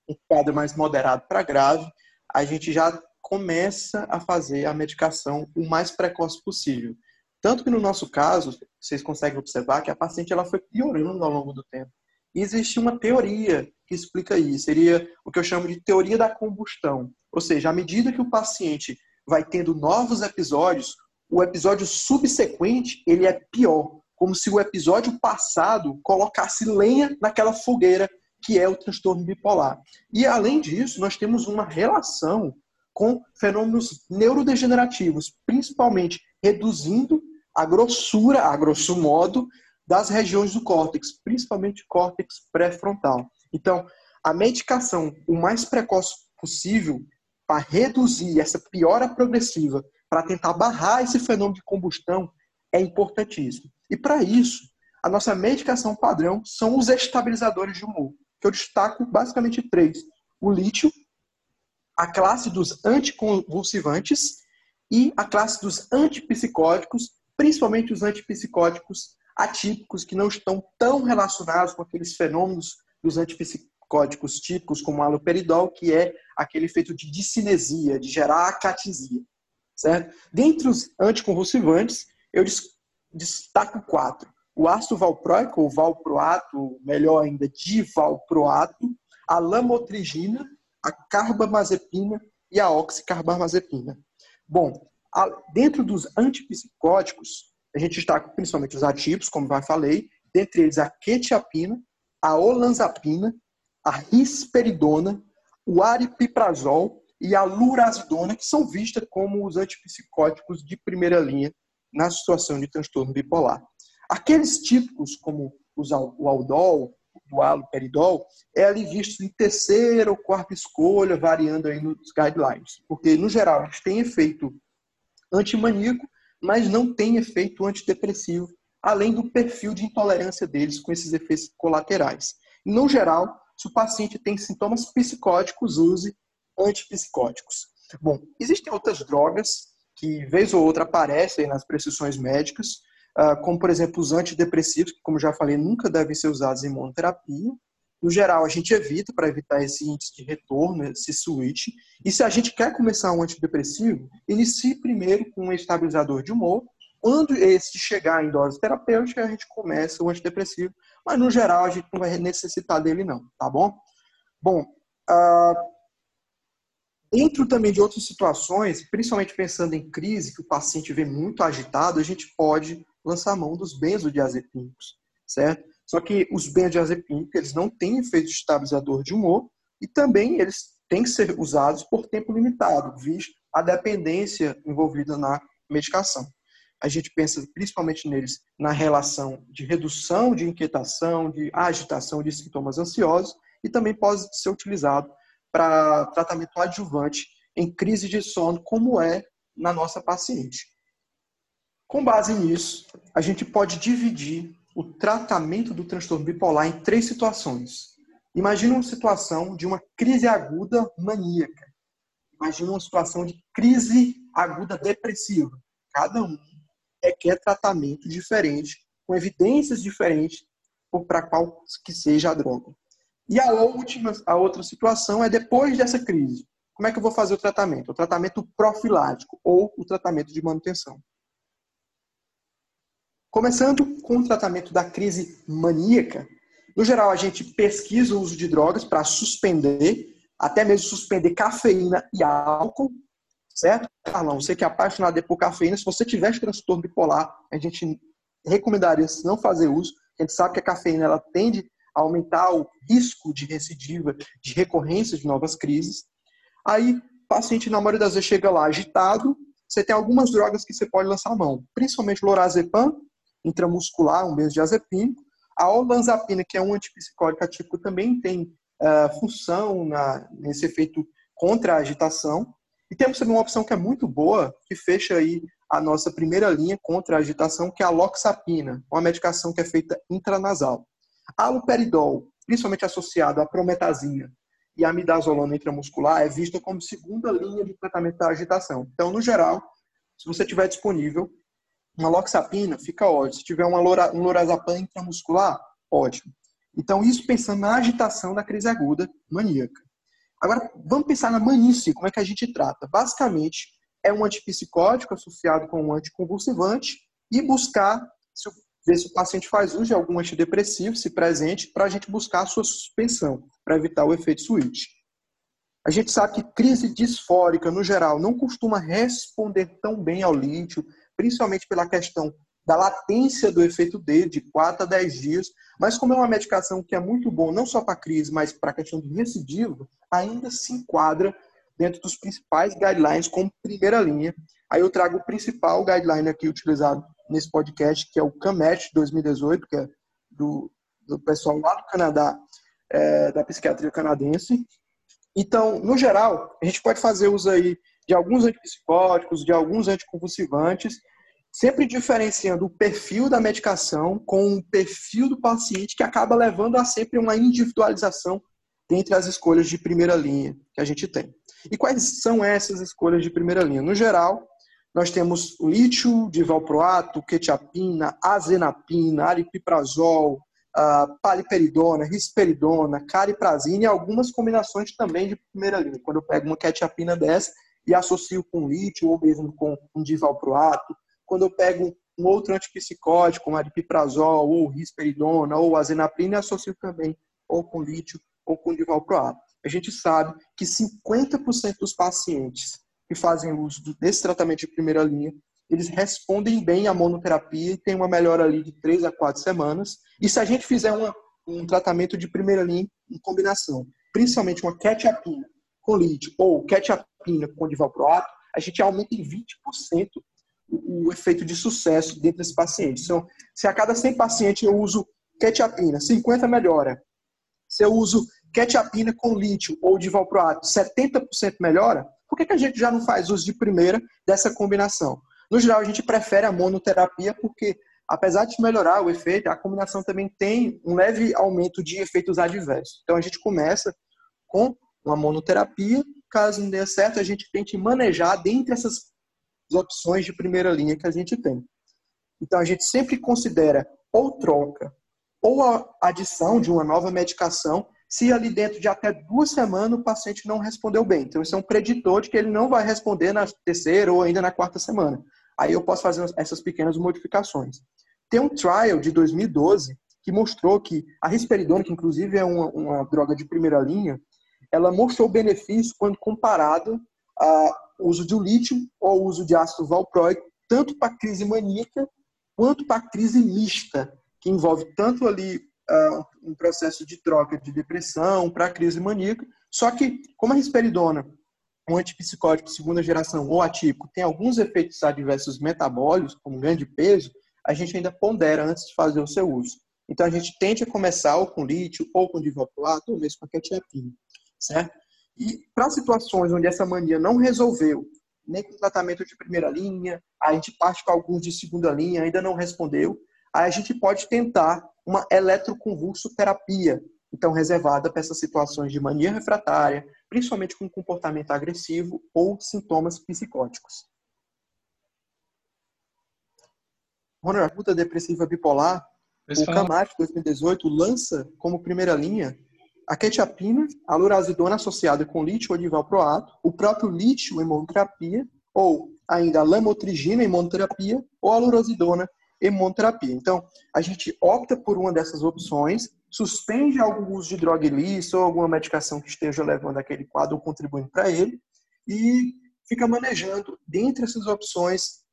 um quadro mais moderado para grave, a gente já começa a fazer a medicação o mais precoce possível. Tanto que no nosso caso, vocês conseguem observar que a paciente ela foi piorando ao longo do tempo. E existe uma teoria que explica isso, seria o que eu chamo de teoria da combustão. Ou seja, à medida que o paciente vai tendo novos episódios, o episódio subsequente ele é pior, como se o episódio passado colocasse lenha naquela fogueira que é o transtorno bipolar. E, além disso, nós temos uma relação com fenômenos neurodegenerativos, principalmente reduzindo a grossura, a grosso modo, das regiões do córtex, principalmente córtex pré-frontal. Então, a medicação o mais precoce possível para reduzir essa piora progressiva, para tentar barrar esse fenômeno de combustão, é importantíssimo. E para isso, a nossa medicação padrão são os estabilizadores de humor que eu destaco basicamente três: o lítio, a classe dos anticonvulsivantes e a classe dos antipsicóticos, principalmente os antipsicóticos atípicos, que não estão tão relacionados com aqueles fenômenos dos antipsicóticos típicos, como o aloperidol, que é aquele efeito de discinesia, de gerar acatisia. Certo? Dentre os anticonvulsivantes, eu destaco quatro o ácido valproico, ou valproato, melhor ainda, divalproato, a lamotrigina, a carbamazepina e a oxicarbamazepina. Bom, dentro dos antipsicóticos, a gente está principalmente os ativos, como já falei, dentre eles a quetiapina, a olanzapina, a risperidona, o aripiprazol e a lurazidona, que são vistas como os antipsicóticos de primeira linha na situação de transtorno bipolar. Aqueles típicos, como o aldol, o haloperidol, é ali visto em terceira ou quarta escolha, variando aí nos guidelines. Porque, no geral, eles têm efeito antimaníaco, mas não tem efeito antidepressivo, além do perfil de intolerância deles com esses efeitos colaterais. No geral, se o paciente tem sintomas psicóticos, use antipsicóticos. Bom, existem outras drogas que, vez ou outra, aparecem nas prescrições médicas, ah, como, por exemplo, os antidepressivos, que, como já falei, nunca devem ser usados em monoterapia. No geral, a gente evita para evitar esse índice de retorno, esse switch. E se a gente quer começar um antidepressivo, inicie primeiro com um estabilizador de humor. Quando esse chegar em dose terapêutica, a gente começa o antidepressivo. Mas, no geral, a gente não vai necessitar dele, não, tá bom? Bom, uh, Dentro também de outras situações, principalmente pensando em crise, que o paciente vê muito agitado, a gente pode lançar mão dos benzodiazepínicos, certo? Só que os benzodiazepínicos, eles não têm efeito estabilizador de humor e também eles têm que ser usados por tempo limitado, visto a dependência envolvida na medicação. A gente pensa principalmente neles na relação de redução de inquietação, de agitação de sintomas ansiosos e também pode ser utilizado para tratamento adjuvante em crise de sono, como é na nossa paciente. Com base nisso, a gente pode dividir o tratamento do transtorno bipolar em três situações. Imagina uma situação de uma crise aguda maníaca. Imagina uma situação de crise aguda depressiva. Cada um requer tratamento diferente, com evidências diferentes para qual que seja a droga. E a última, a outra situação é depois dessa crise. Como é que eu vou fazer o tratamento? O tratamento profilático ou o tratamento de manutenção. Começando com o tratamento da crise maníaca, no geral a gente pesquisa o uso de drogas para suspender, até mesmo suspender cafeína e álcool, certo? Carlão, você que é apaixonado por cafeína, se você tiver transtorno bipolar, a gente recomendaria não fazer uso. A gente sabe que a cafeína ela tende aumentar o risco de recidiva, de recorrência de novas crises. Aí, o paciente, na maioria das vezes, chega lá agitado. Você tem algumas drogas que você pode lançar a mão, principalmente lorazepam, intramuscular, um benzodiazepínico. A olanzapina, que é um antipsicótico atípico, também tem uh, função na, nesse efeito contra a agitação. E temos também uma opção que é muito boa, que fecha aí a nossa primeira linha contra a agitação, que é a loxapina, uma medicação que é feita intranasal. Aloperidol, principalmente associado à prometazina e à midazolona intramuscular, é vista como segunda linha de tratamento da agitação. Então, no geral, se você tiver disponível uma loxapina, fica ótimo. Se tiver uma lora, um lorazepam intramuscular, ótimo. Então, isso pensando na agitação da crise aguda maníaca. Agora, vamos pensar na manice, como é que a gente trata? Basicamente, é um antipsicótico associado com um anticonvulsivante e buscar se o ver se o paciente faz uso de algum antidepressivo, se presente, para a gente buscar a sua suspensão, para evitar o efeito switch. A gente sabe que crise disfórica, no geral, não costuma responder tão bem ao lítio, principalmente pela questão da latência do efeito dele, de 4 a 10 dias, mas como é uma medicação que é muito bom, não só para crise, mas para a questão do recidivo, ainda se enquadra dentro dos principais guidelines como primeira linha. Aí eu trago o principal guideline aqui utilizado nesse podcast, que é o CAMET 2018, que é do, do pessoal lá do Canadá, é, da psiquiatria canadense. Então, no geral, a gente pode fazer uso aí de alguns antipsicóticos, de alguns anticonvulsivantes, sempre diferenciando o perfil da medicação com o perfil do paciente, que acaba levando a sempre uma individualização dentre as escolhas de primeira linha que a gente tem. E quais são essas escolhas de primeira linha? No geral, nós temos o lítio, divalproato, quetiapina, azenapina, aripiprazol, paliperidona, risperidona, cariprazina e algumas combinações também de primeira linha. Quando eu pego uma quetiapina dessa e associo com lítio ou mesmo com um divalproato, quando eu pego um outro antipsicótico, como aripiprazol ou risperidona ou azenapina e associo também ou com lítio ou com divalproato. A gente sabe que 50% dos pacientes que fazem uso desse tratamento de primeira linha eles respondem bem à monoterapia e tem uma melhora ali de 3 a 4 semanas. E se a gente fizer uma, um tratamento de primeira linha em combinação, principalmente uma quetiapina com lítio ou quetiapina com divalproato, a gente aumenta em 20% o, o efeito de sucesso dentro desses pacientes. Então, se a cada 100 pacientes eu uso quetiapina, 50 melhora. Se eu uso quetiapina com lítio ou divalproato, 70% melhora, por que, que a gente já não faz uso de primeira dessa combinação? No geral, a gente prefere a monoterapia porque, apesar de melhorar o efeito, a combinação também tem um leve aumento de efeitos adversos. Então, a gente começa com uma monoterapia. Caso não dê certo, a gente tente manejar dentre essas opções de primeira linha que a gente tem. Então, a gente sempre considera ou troca ou a adição de uma nova medicação se ali dentro de até duas semanas o paciente não respondeu bem. Então, isso é um preditor de que ele não vai responder na terceira ou ainda na quarta semana. Aí eu posso fazer essas pequenas modificações. Tem um trial de 2012 que mostrou que a risperidona, que inclusive é uma, uma droga de primeira linha, ela mostrou benefício quando comparado ao uso de lítio ou uso de ácido valproico, tanto para crise maníaca quanto para crise mista, que envolve tanto ali uh, um processo de troca de depressão para crise maníaca. Só que, como a risperidona, um antipsicótico segunda geração ou atípico, tem alguns efeitos adversos metabólicos, como ganho de peso, a gente ainda pondera antes de fazer o seu uso. Então, a gente tende a começar ou com lítio, ou com divalproato, ou mesmo com a quetiapina, certo? E para situações onde essa mania não resolveu, nem com tratamento de primeira linha, a gente parte com alguns de segunda linha, ainda não respondeu, aí a gente pode tentar uma eletroconvulsoterapia, então reservada para essas situações de mania refratária, principalmente com comportamento agressivo ou sintomas psicóticos. Ronald, a depressiva bipolar, o CAMAT 2018 lança como primeira linha a quetiapina, a lurazidona associada com lítio ou divalproato, o próprio lítio em monoterapia, ou ainda a lamotrigina em monoterapia, ou a lurazidona hemoterapia. Então, a gente opta por uma dessas opções, suspende algum uso de droga ilícita ou alguma medicação que esteja levando aquele quadro ou contribuindo para ele e fica manejando, dentre essas opções,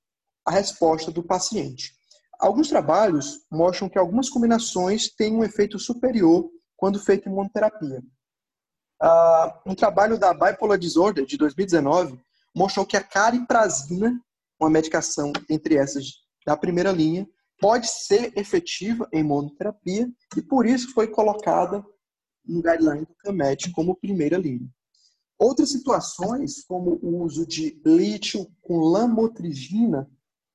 a resposta do paciente. Alguns trabalhos mostram que algumas combinações têm um efeito superior quando feito em monoterapia. Uh, um trabalho da Bipolar Disorder, de 2019, mostrou que a cariprazina, uma medicação entre essas da primeira linha pode ser efetiva em monoterapia e por isso foi colocada no guideline do CAMET como primeira linha. Outras situações, como o uso de lítio com lamotrigina,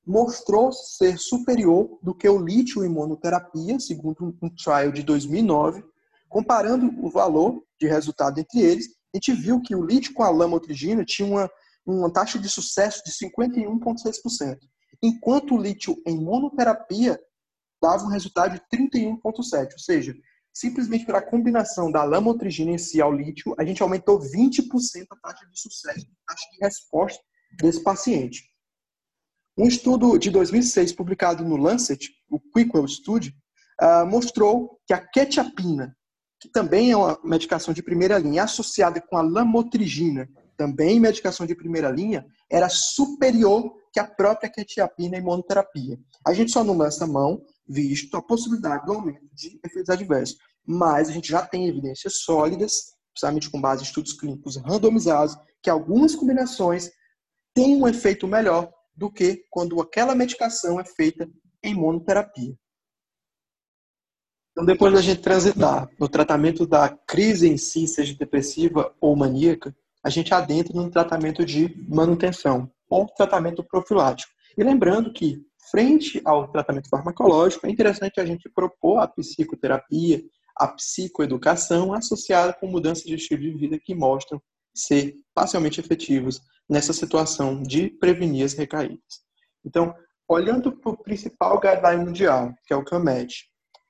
mostrou ser superior do que o lítio em monoterapia, segundo um trial de 2009. Comparando o valor de resultado entre eles, a gente viu que o lítio com a lamotrigina tinha uma, uma taxa de sucesso de 51,6% enquanto o lítio em monoterapia dava um resultado de 31,7%. Ou seja, simplesmente pela combinação da lamotrigina em si ao lítio, a gente aumentou 20% a taxa de sucesso, a taxa de resposta desse paciente. Um estudo de 2006 publicado no Lancet, o Quickwell Study, uh, mostrou que a quetiapina, que também é uma medicação de primeira linha, associada com a lamotrigina, também medicação de primeira linha, era superior que a própria quetiapina e monoterapia. A gente só não lança mão, visto a possibilidade do aumento de efeitos adversos. Mas a gente já tem evidências sólidas, principalmente com base em estudos clínicos randomizados, que algumas combinações têm um efeito melhor do que quando aquela medicação é feita em monoterapia. Então, depois da gente transitar no tratamento da crise em si, seja depressiva ou maníaca, a gente adentra no tratamento de manutenção, ou tratamento profilático. E lembrando que, frente ao tratamento farmacológico, é interessante a gente propor a psicoterapia, a psicoeducação associada com mudanças de estilo de vida que mostram ser parcialmente efetivos nessa situação de prevenir as recaídas. Então, olhando para o principal guideline mundial, que é o CAMED,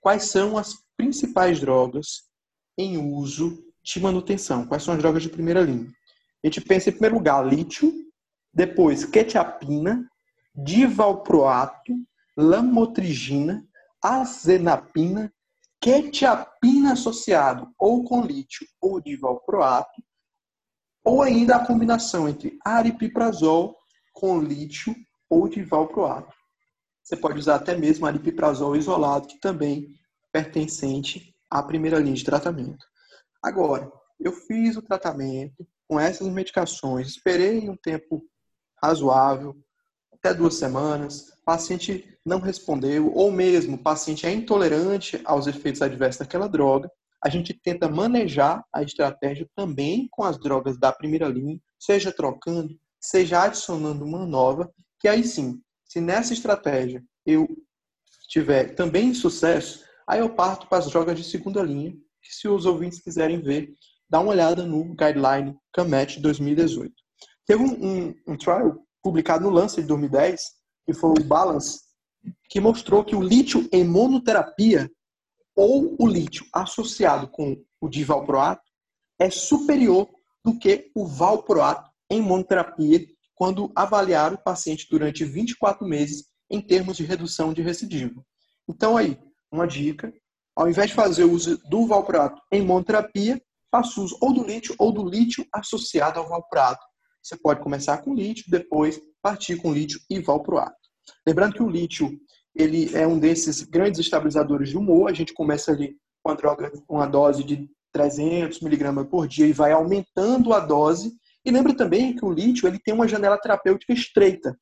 quais são as principais drogas em uso de manutenção? Quais são as drogas de primeira linha? A gente pensa em primeiro lugar lítio, depois, quetiapina, divalproato, lamotrigina, azenapina, quetiapina associado ou com lítio ou divalproato, ou ainda a combinação entre aripiprazol com lítio ou de valproato. Você pode usar até mesmo aripiprazol isolado, que também pertencente à primeira linha de tratamento. Agora, eu fiz o tratamento com essas medicações, esperei um tempo razoável, até duas semanas, o paciente não respondeu, ou mesmo o paciente é intolerante aos efeitos adversos daquela droga, a gente tenta manejar a estratégia também com as drogas da primeira linha, seja trocando, seja adicionando uma nova, que aí sim, se nessa estratégia eu tiver também sucesso, aí eu parto para as drogas de segunda linha, que se os ouvintes quiserem ver, dá uma olhada no Guideline CAMET 2018. Teve um, um, um trial publicado no Lancet de 2010, que foi o Balance, que mostrou que o lítio em monoterapia ou o lítio associado com o divalproato é superior do que o valproato em monoterapia quando avaliar o paciente durante 24 meses em termos de redução de recidivo. Então aí, uma dica, ao invés de fazer uso do valproato em monoterapia, faça uso ou do lítio ou do lítio associado ao valproato. Você pode começar com lítio, depois partir com lítio e valproato. Lembrando que o lítio ele é um desses grandes estabilizadores de humor. A gente começa ali com a droga, uma dose de 300 miligramas por dia e vai aumentando a dose. E lembra também que o lítio ele tem uma janela terapêutica estreita.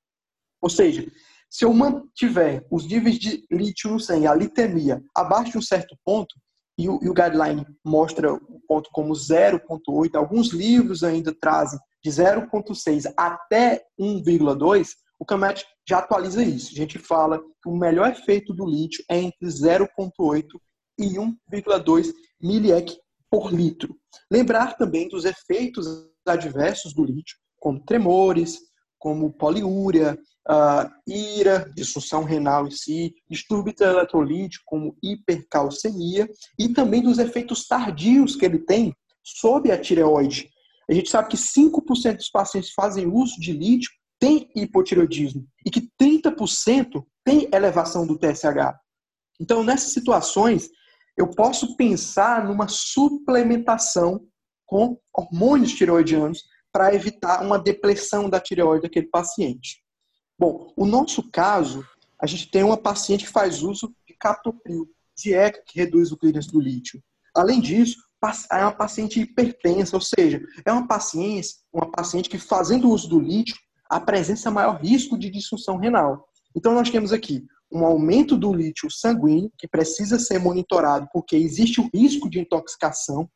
Ou seja, se eu mantiver os níveis de lítio no sangue, a litemia, abaixo de um certo ponto, e o, e o guideline mostra o ponto como 0,8, alguns livros ainda trazem de 0,6 até 1,2, o CAMET já atualiza isso. A gente fala que o melhor efeito do lítio é entre 0,8 e 1,2 miliec por litro. Lembrar também dos efeitos adversos do lítio, como tremores, como poliúria, uh, ira, disfunção renal em si, distúrbio eletrolítico, como hipercalcemia, e também dos efeitos tardios que ele tem sobre a tireoide. A gente sabe que 5% dos pacientes fazem uso de lítio tem hipotireoidismo e que 30% tem elevação do TSH. Então, nessas situações, eu posso pensar numa suplementação com hormônios tireoidianos para evitar uma depressão da tireoide daquele paciente. Bom, o nosso caso, a gente tem uma paciente que faz uso de captopril, dieta que reduz o clearance do lítio. Além disso, é uma paciente hipertensa, ou seja, é uma paciente, uma paciente que fazendo uso do lítio, apresenta maior risco de disfunção renal. Então, nós temos aqui um aumento do lítio sanguíneo, que precisa ser monitorado, porque existe o risco de intoxicação,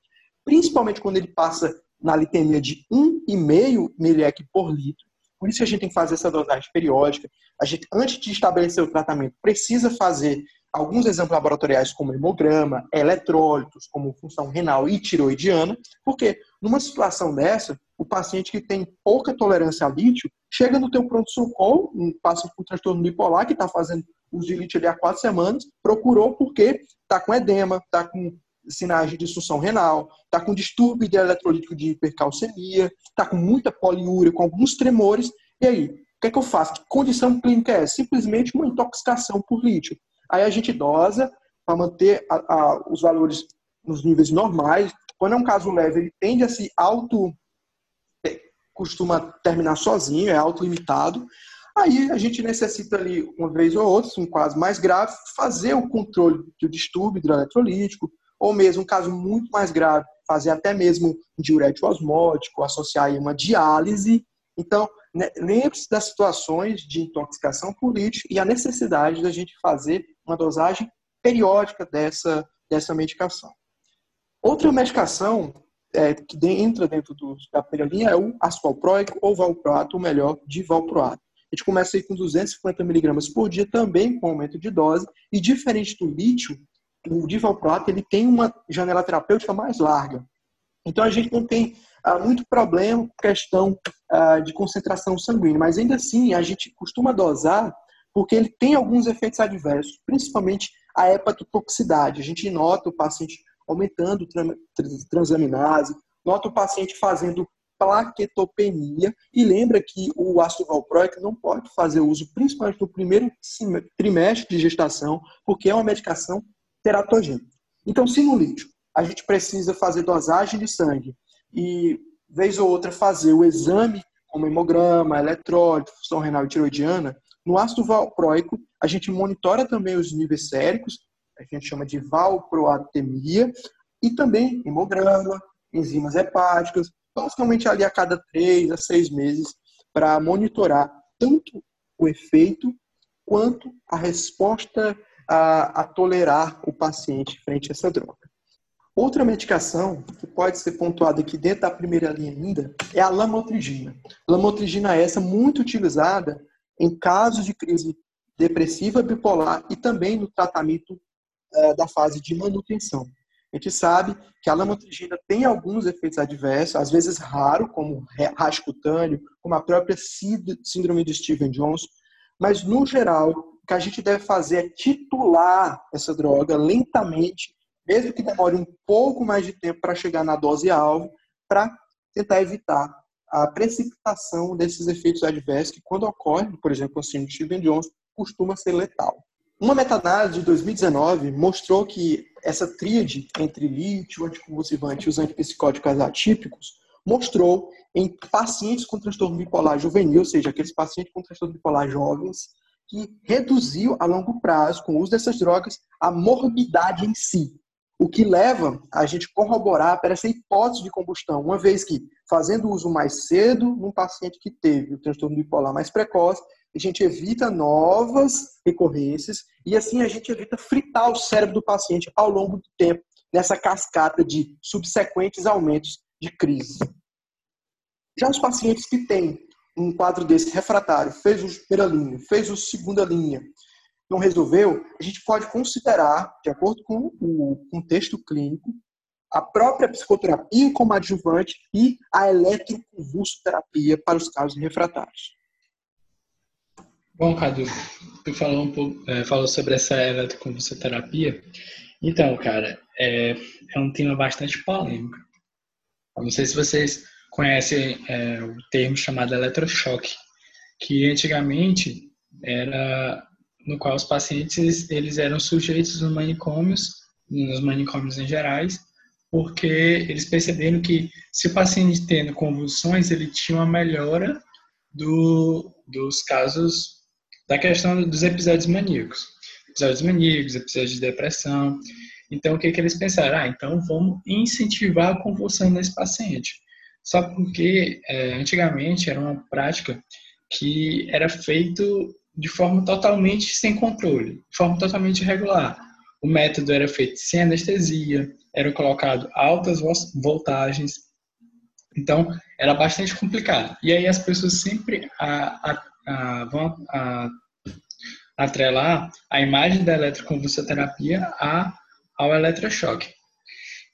principalmente quando ele passa na litemia de 1,5 ml por litro. Por isso que a gente tem que fazer essa dosagem periódica. A gente, antes de estabelecer o tratamento, precisa fazer alguns exames laboratoriais como hemograma, eletrólitos, como função renal e tiroidiana, porque numa situação dessa, o paciente que tem pouca tolerância a lítio chega no teu pronto-socorro, um paciente com transtorno bipolar que está fazendo uso de lítio ali há quatro semanas, procurou porque está com edema, está com sinais de disfunção renal, está com distúrbio de eletrolítico de hipercalcemia, está com muita poliúria, com alguns tremores. E aí, o que é que eu faço? Que condição clínica é? Simplesmente uma intoxicação por lítio. Aí a gente dosa para manter a, a, os valores nos níveis normais. Quando é um caso leve, ele tende a se auto é, costuma terminar sozinho, é autolimitado. Aí a gente necessita ali, uma vez ou outra, um caso mais grave, fazer o controle do distúrbio hidroeletrolítico, ou mesmo um caso muito mais grave, fazer até mesmo um diurético osmótico, associar aí uma diálise. Então, né, lembre-se das situações de intoxicação por lítio e a necessidade da gente fazer uma dosagem periódica dessa, dessa medicação. Outra medicação é, que entra dentro do, da primeira linha é o ácido valproico ou valproato, ou melhor, de valproato. A gente começa aí com 250 miligramas por dia, também com aumento de dose, e diferente do lítio, o divalproato ele tem uma janela terapêutica mais larga. Então a gente não tem ah, muito problema com questão ah, de concentração sanguínea, mas ainda assim a gente costuma dosar porque ele tem alguns efeitos adversos, principalmente a hepatotoxicidade. A gente nota o paciente aumentando transaminase, nota o paciente fazendo plaquetopenia e lembra que o ácido valproico não pode fazer uso, principalmente no primeiro trimestre de gestação, porque é uma medicação teratogênica. Então, se no lítio a gente precisa fazer dosagem de sangue e, vez ou outra, fazer o exame como hemograma, eletrólito, função renal e tiroidiana, no ácido valproico, a gente monitora também os níveis séricos, a gente chama de valproatemia, e também hemograma, enzimas hepáticas, basicamente ali a cada três a seis meses, para monitorar tanto o efeito quanto a resposta a, a, tolerar o paciente frente a essa droga. Outra medicação que pode ser pontuada aqui dentro da primeira linha ainda é a lamotrigina. Lamotrigina é essa muito utilizada em casos de crise depressiva bipolar e também no tratamento uh, da fase de manutenção. A gente sabe que a lamotrigina tem alguns efeitos adversos, às vezes raro, como rasgo cutâneo, como a própria síndrome de Steven Jones, mas no geral, que a gente deve fazer é titular essa droga lentamente mesmo que demore um pouco mais de tempo para chegar na dose alvo, para tentar evitar a precipitação desses efeitos adversos que, quando ocorrem, por exemplo, com o síndrome de Steven Jones, costuma ser letal. Uma meta-análise de 2019 mostrou que essa tríade entre lítio, anticonvulsivante e os antipsicóticos atípicos mostrou em pacientes com transtorno bipolar juvenil, ou seja, aqueles pacientes com transtorno bipolar jovens, que reduziu a longo prazo, com o uso dessas drogas, a morbidade em si. O que leva a gente corroborar para essa hipótese de combustão, uma vez que, fazendo uso mais cedo num paciente que teve o transtorno bipolar mais precoce, a gente evita novas recorrências e assim a gente evita fritar o cérebro do paciente ao longo do tempo nessa cascata de subsequentes aumentos de crise. Já os pacientes que têm um quadro desse refratário, fez o primeira linha, fez o segunda linha, não resolveu, a gente pode considerar, de acordo com o contexto clínico, a própria psicoterapia como adjuvante e a eletroconvulsoterapia para os casos refratários. Bom, Cadu, tu falou um pouco, é, falou sobre essa eletroconvulsoterapia. Então, cara, é, é um tema bastante polêmico. Não sei se vocês conhecem é, o termo chamado eletrochoque, que antigamente era no qual os pacientes eles eram sujeitos nos manicômios, nos manicômios em gerais, porque eles perceberam que se o paciente tendo convulsões, ele tinha uma melhora do, dos casos da questão dos episódios maníacos. Episódios maníacos, episódios de depressão. Então, o que, que eles pensaram? Ah, então vamos incentivar a convulsão nesse paciente. Só porque é, antigamente era uma prática que era feito de forma totalmente sem controle, de forma totalmente irregular. O método era feito sem anestesia, eram colocadas altas voltagens, então era bastante complicado. E aí as pessoas sempre a, a, a, vão atrelar a imagem da eletroconvulsoterapia ao eletrochoque.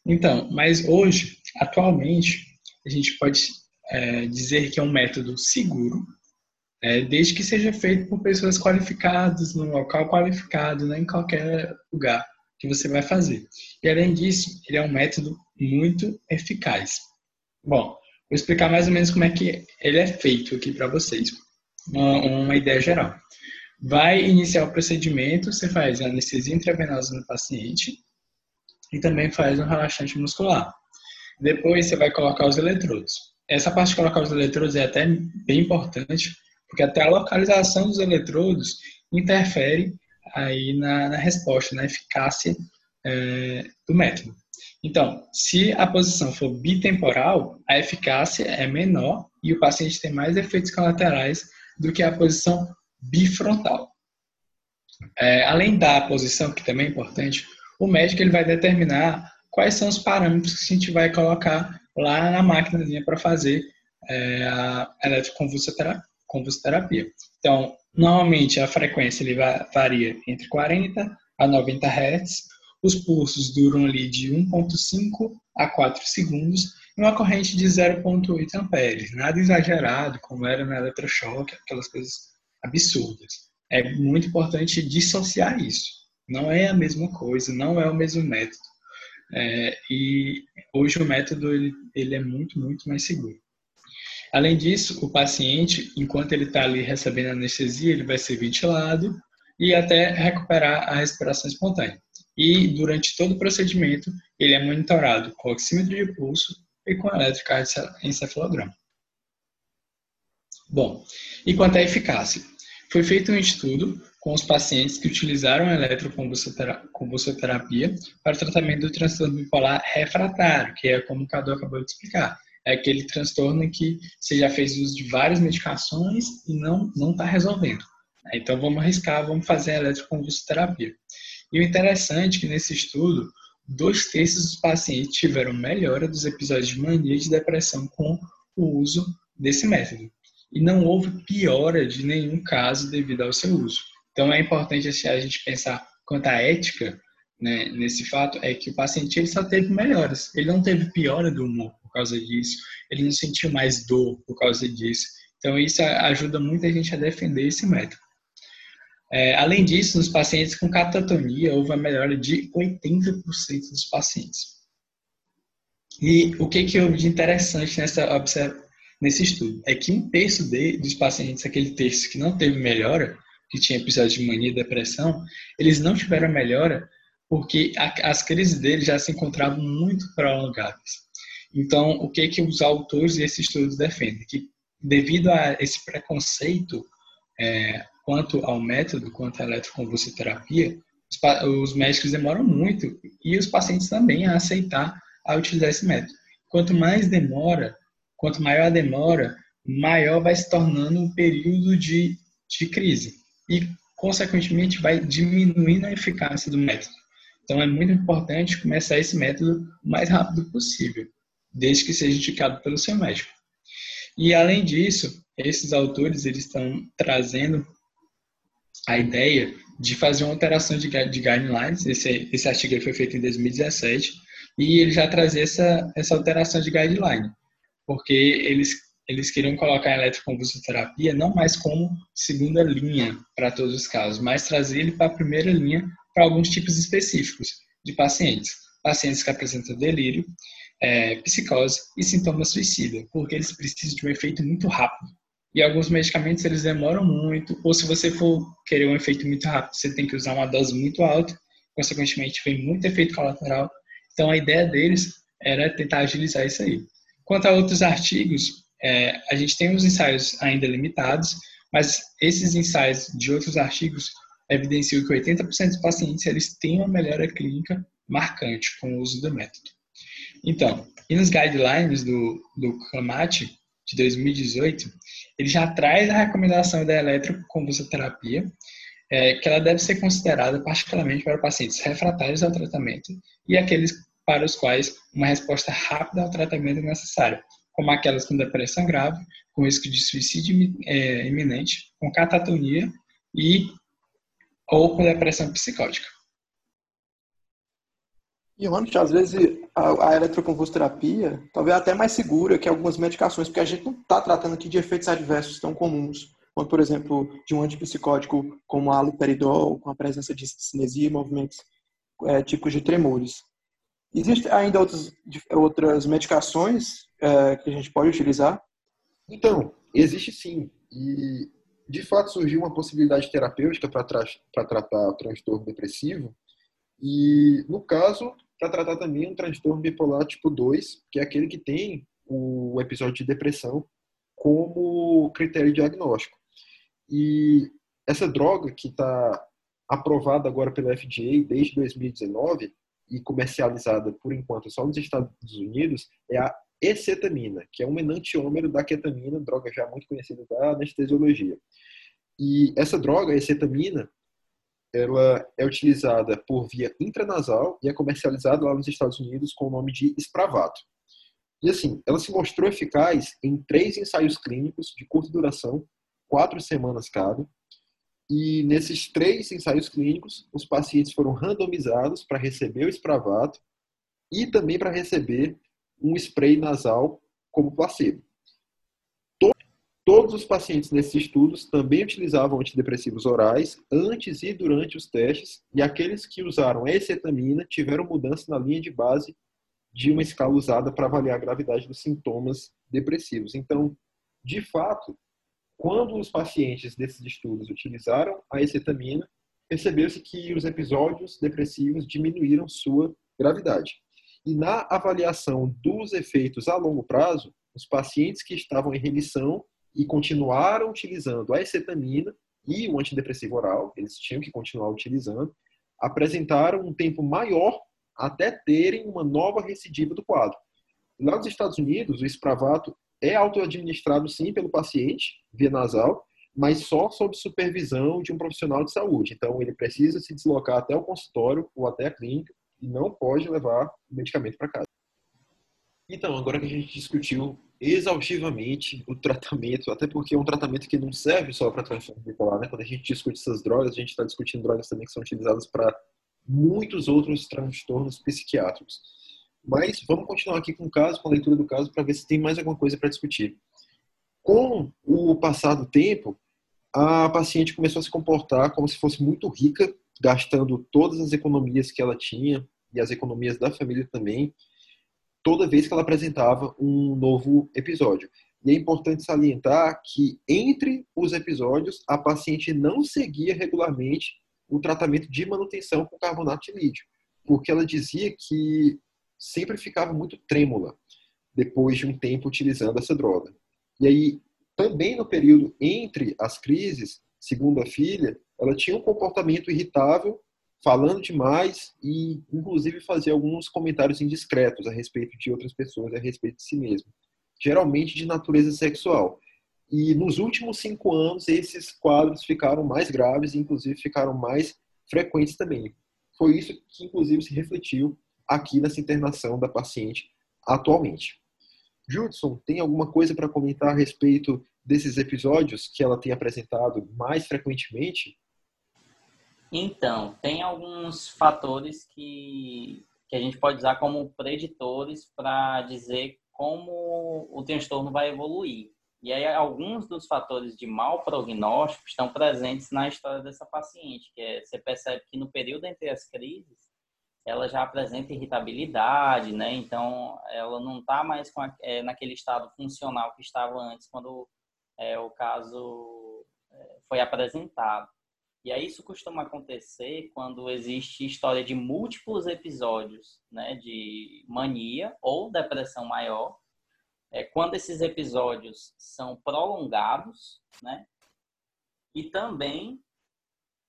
Então, mas hoje, atualmente, a gente pode é, dizer que é um método seguro, é, desde que seja feito por pessoas qualificadas, num local qualificado, não em qualquer lugar que você vai fazer. E além disso, ele é um método muito eficaz. Bom, vou explicar mais ou menos como é que ele é feito aqui para vocês, uma, uma ideia geral. Vai iniciar o procedimento, você faz anestesia intravenosa no paciente e também faz um relaxante muscular. Depois você vai colocar os eletrodos. Essa parte de colocar os eletrodos é até bem importante, porque até a localização dos eletrodos interfere aí na, na resposta, na eficácia é, do método. Então, se a posição for bitemporal, a eficácia é menor e o paciente tem mais efeitos colaterais do que a posição bifrontal. É, além da posição, que também é importante, o médico ele vai determinar quais são os parâmetros que a gente vai colocar lá na máquina para fazer é, a eletroconvulsoterapia convulsoterapia. Então, normalmente a frequência ele varia entre 40 a 90 Hz, os pulsos duram ali de 1.5 a 4 segundos e uma corrente de 0.8 amperes. Nada exagerado, como era no eletrochoque, aquelas coisas absurdas. É muito importante dissociar isso. Não é a mesma coisa, não é o mesmo método. É, e hoje o método ele, ele é muito, muito mais seguro. Além disso, o paciente, enquanto ele está ali recebendo anestesia, ele vai ser ventilado e até recuperar a respiração espontânea. E durante todo o procedimento, ele é monitorado com oxímetro de pulso e com eletrocardiocefalograma. Bom, e quanto à eficácia? Foi feito um estudo com os pacientes que utilizaram a eletroconvulsoterapia para o tratamento do transtorno bipolar refratário, que é como o Cadu acabou de explicar. É aquele transtorno em que você já fez uso de várias medicações e não está resolvendo. Então vamos arriscar, vamos fazer a eletroconvulsoterapia. E o interessante é que nesse estudo, dois terços dos pacientes tiveram melhora dos episódios de mania e de depressão com o uso desse método. E não houve piora de nenhum caso devido ao seu uso. Então é importante assim, a gente pensar quanto à ética né, nesse fato, é que o paciente ele só teve melhoras. Ele não teve piora do humor por causa disso, ele não sentiu mais dor por causa disso. Então isso ajuda muito a gente a defender esse método. É, além disso, nos pacientes com catatonia, houve uma melhora de 80% dos pacientes. E o que, que houve de interessante nessa, nesse estudo? É que um terço de, dos pacientes, aquele terço que não teve melhora, que tinha episódio de mania e depressão, eles não tiveram melhora porque a, as crises deles já se encontravam muito prolongadas. Então, o que que os autores desse estudo defendem? Que devido a esse preconceito é, quanto ao método, quanto à eletroconvulsoterapia, os, os médicos demoram muito e os pacientes também a aceitar a utilizar esse método. Quanto mais demora, quanto maior a demora, maior vai se tornando o período de, de crise e, consequentemente, vai diminuindo a eficácia do método. Então, é muito importante começar esse método o mais rápido possível, desde que seja indicado pelo seu médico. E, além disso, esses autores eles estão trazendo a ideia de fazer uma alteração de, de guidelines. Esse, esse artigo foi feito em 2017 e ele já trazia essa, essa alteração de guideline, porque eles eles queriam colocar a eletroconvulsoterapia não mais como segunda linha para todos os casos, mas trazer ele para a primeira linha para alguns tipos específicos de pacientes. Pacientes que apresentam delírio, é, psicose e sintomas suicida, porque eles precisam de um efeito muito rápido. E alguns medicamentos eles demoram muito, ou se você for querer um efeito muito rápido, você tem que usar uma dose muito alta, consequentemente vem muito efeito colateral. Então a ideia deles era tentar agilizar isso aí. Quanto a outros artigos, é, a gente tem uns ensaios ainda limitados, mas esses ensaios de outros artigos evidenciam que 80% dos pacientes eles têm uma melhora clínica marcante com o uso do método. Então, e nos guidelines do, do CLAMAT de 2018, ele já traz a recomendação da eletroconvulsoterapia, é, que ela deve ser considerada particularmente para pacientes refratários ao tratamento e aqueles para os quais uma resposta rápida ao tratamento é necessária, como aquelas com depressão grave, com risco de suicídio é, iminente, com catatonia e ou com depressão psicótica. E que às vezes a, a eletroconvulsoterapia talvez até mais segura que algumas medicações, porque a gente não está tratando aqui de efeitos adversos tão comuns, quanto, por exemplo, de um antipsicótico como a haloperidol, com a presença de cinesia e movimentos é, típicos de tremores. Existem ainda outras, outras medicações é, que a gente pode utilizar? Então, existe sim. E, de fato, surgiu uma possibilidade terapêutica para tra tratar transtorno depressivo. E, no caso, para tratar também um transtorno bipolar tipo 2, que é aquele que tem o episódio de depressão como critério diagnóstico. E essa droga que está aprovada agora pela FDA desde 2019 e comercializada por enquanto só nos Estados Unidos é a ecetamina, que é um enantiômero da ketamina, droga já muito conhecida da anestesiologia. E essa droga, a ecetamina, ela é utilizada por via intranasal e é comercializada lá nos Estados Unidos com o nome de Spravato. E assim, ela se mostrou eficaz em três ensaios clínicos de curta duração, quatro semanas cada. E nesses três ensaios clínicos, os pacientes foram randomizados para receber o Spravato e também para receber um spray nasal como placebo. Todos os pacientes nesses estudos também utilizavam antidepressivos orais antes e durante os testes, e aqueles que usaram ecetamina tiveram mudança na linha de base de uma escala usada para avaliar a gravidade dos sintomas depressivos. Então, de fato, quando os pacientes desses estudos utilizaram a ecetamina, percebeu-se que os episódios depressivos diminuíram sua gravidade. E na avaliação dos efeitos a longo prazo, os pacientes que estavam em remissão e continuaram utilizando a acetamina e o antidepressivo oral, eles tinham que continuar utilizando, apresentaram um tempo maior até terem uma nova recidiva do quadro. Lá nos Estados Unidos, o Spravato é autoadministrado sim pelo paciente, via nasal, mas só sob supervisão de um profissional de saúde. Então, ele precisa se deslocar até o consultório ou até a clínica e não pode levar o medicamento para casa. Então, agora que a gente discutiu exaustivamente o tratamento, até porque é um tratamento que não serve só para transtorno bipolar, né? Quando a gente discute essas drogas, a gente está discutindo drogas também que são utilizadas para muitos outros transtornos psiquiátricos. Mas vamos continuar aqui com o caso, com a leitura do caso, para ver se tem mais alguma coisa para discutir. Com o passar do tempo, a paciente começou a se comportar como se fosse muito rica, gastando todas as economias que ela tinha e as economias da família também, toda vez que ela apresentava um novo episódio. E é importante salientar que entre os episódios a paciente não seguia regularmente o tratamento de manutenção com carbonato de lítio, porque ela dizia que sempre ficava muito trêmula depois de um tempo utilizando essa droga. E aí, também no período entre as crises, segundo a filha, ela tinha um comportamento irritável, falando demais e, inclusive, fazia alguns comentários indiscretos a respeito de outras pessoas, a respeito de si mesma, geralmente de natureza sexual. E nos últimos cinco anos, esses quadros ficaram mais graves e, inclusive, ficaram mais frequentes também. Foi isso que, inclusive, se refletiu aqui nessa internação da paciente atualmente. Judson, tem alguma coisa para comentar a respeito desses episódios que ela tem apresentado mais frequentemente? Então, tem alguns fatores que, que a gente pode usar como preditores para dizer como o transtorno vai evoluir. E aí, alguns dos fatores de mau prognóstico estão presentes na história dessa paciente, que é, você percebe que no período entre as crises, ela já apresenta irritabilidade, né? Então, ela não está mais a, é, naquele estado funcional que estava antes, quando é, o caso é, foi apresentado. E aí isso costuma acontecer quando existe história de múltiplos episódios, né, de mania ou depressão maior. É quando esses episódios são prolongados, né? E também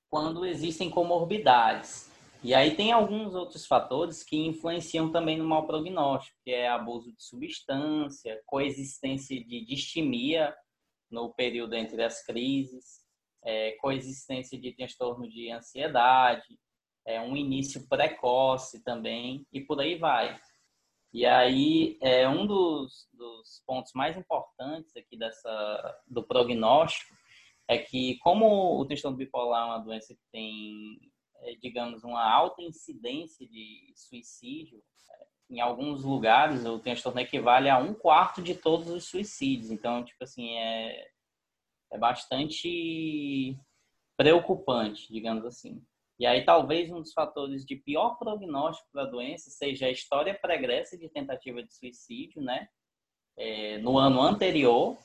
quando existem comorbidades. E aí tem alguns outros fatores que influenciam também no mau prognóstico, que é abuso de substância, coexistência de distimia no período entre as crises, é, coexistência de transtorno de ansiedade, é, um início precoce também, e por aí vai. E aí, é, um dos, dos pontos mais importantes aqui dessa, do prognóstico é que, como o transtorno bipolar é uma doença que tem digamos, uma alta incidência de suicídio, é, em alguns lugares o transtorno equivale a um quarto de todos os suicídios. Então, tipo assim, é, é bastante preocupante, digamos assim. E aí, talvez um dos fatores de pior prognóstico para a doença seja a história pregressa de tentativa de suicídio, né? É, no ano anterior,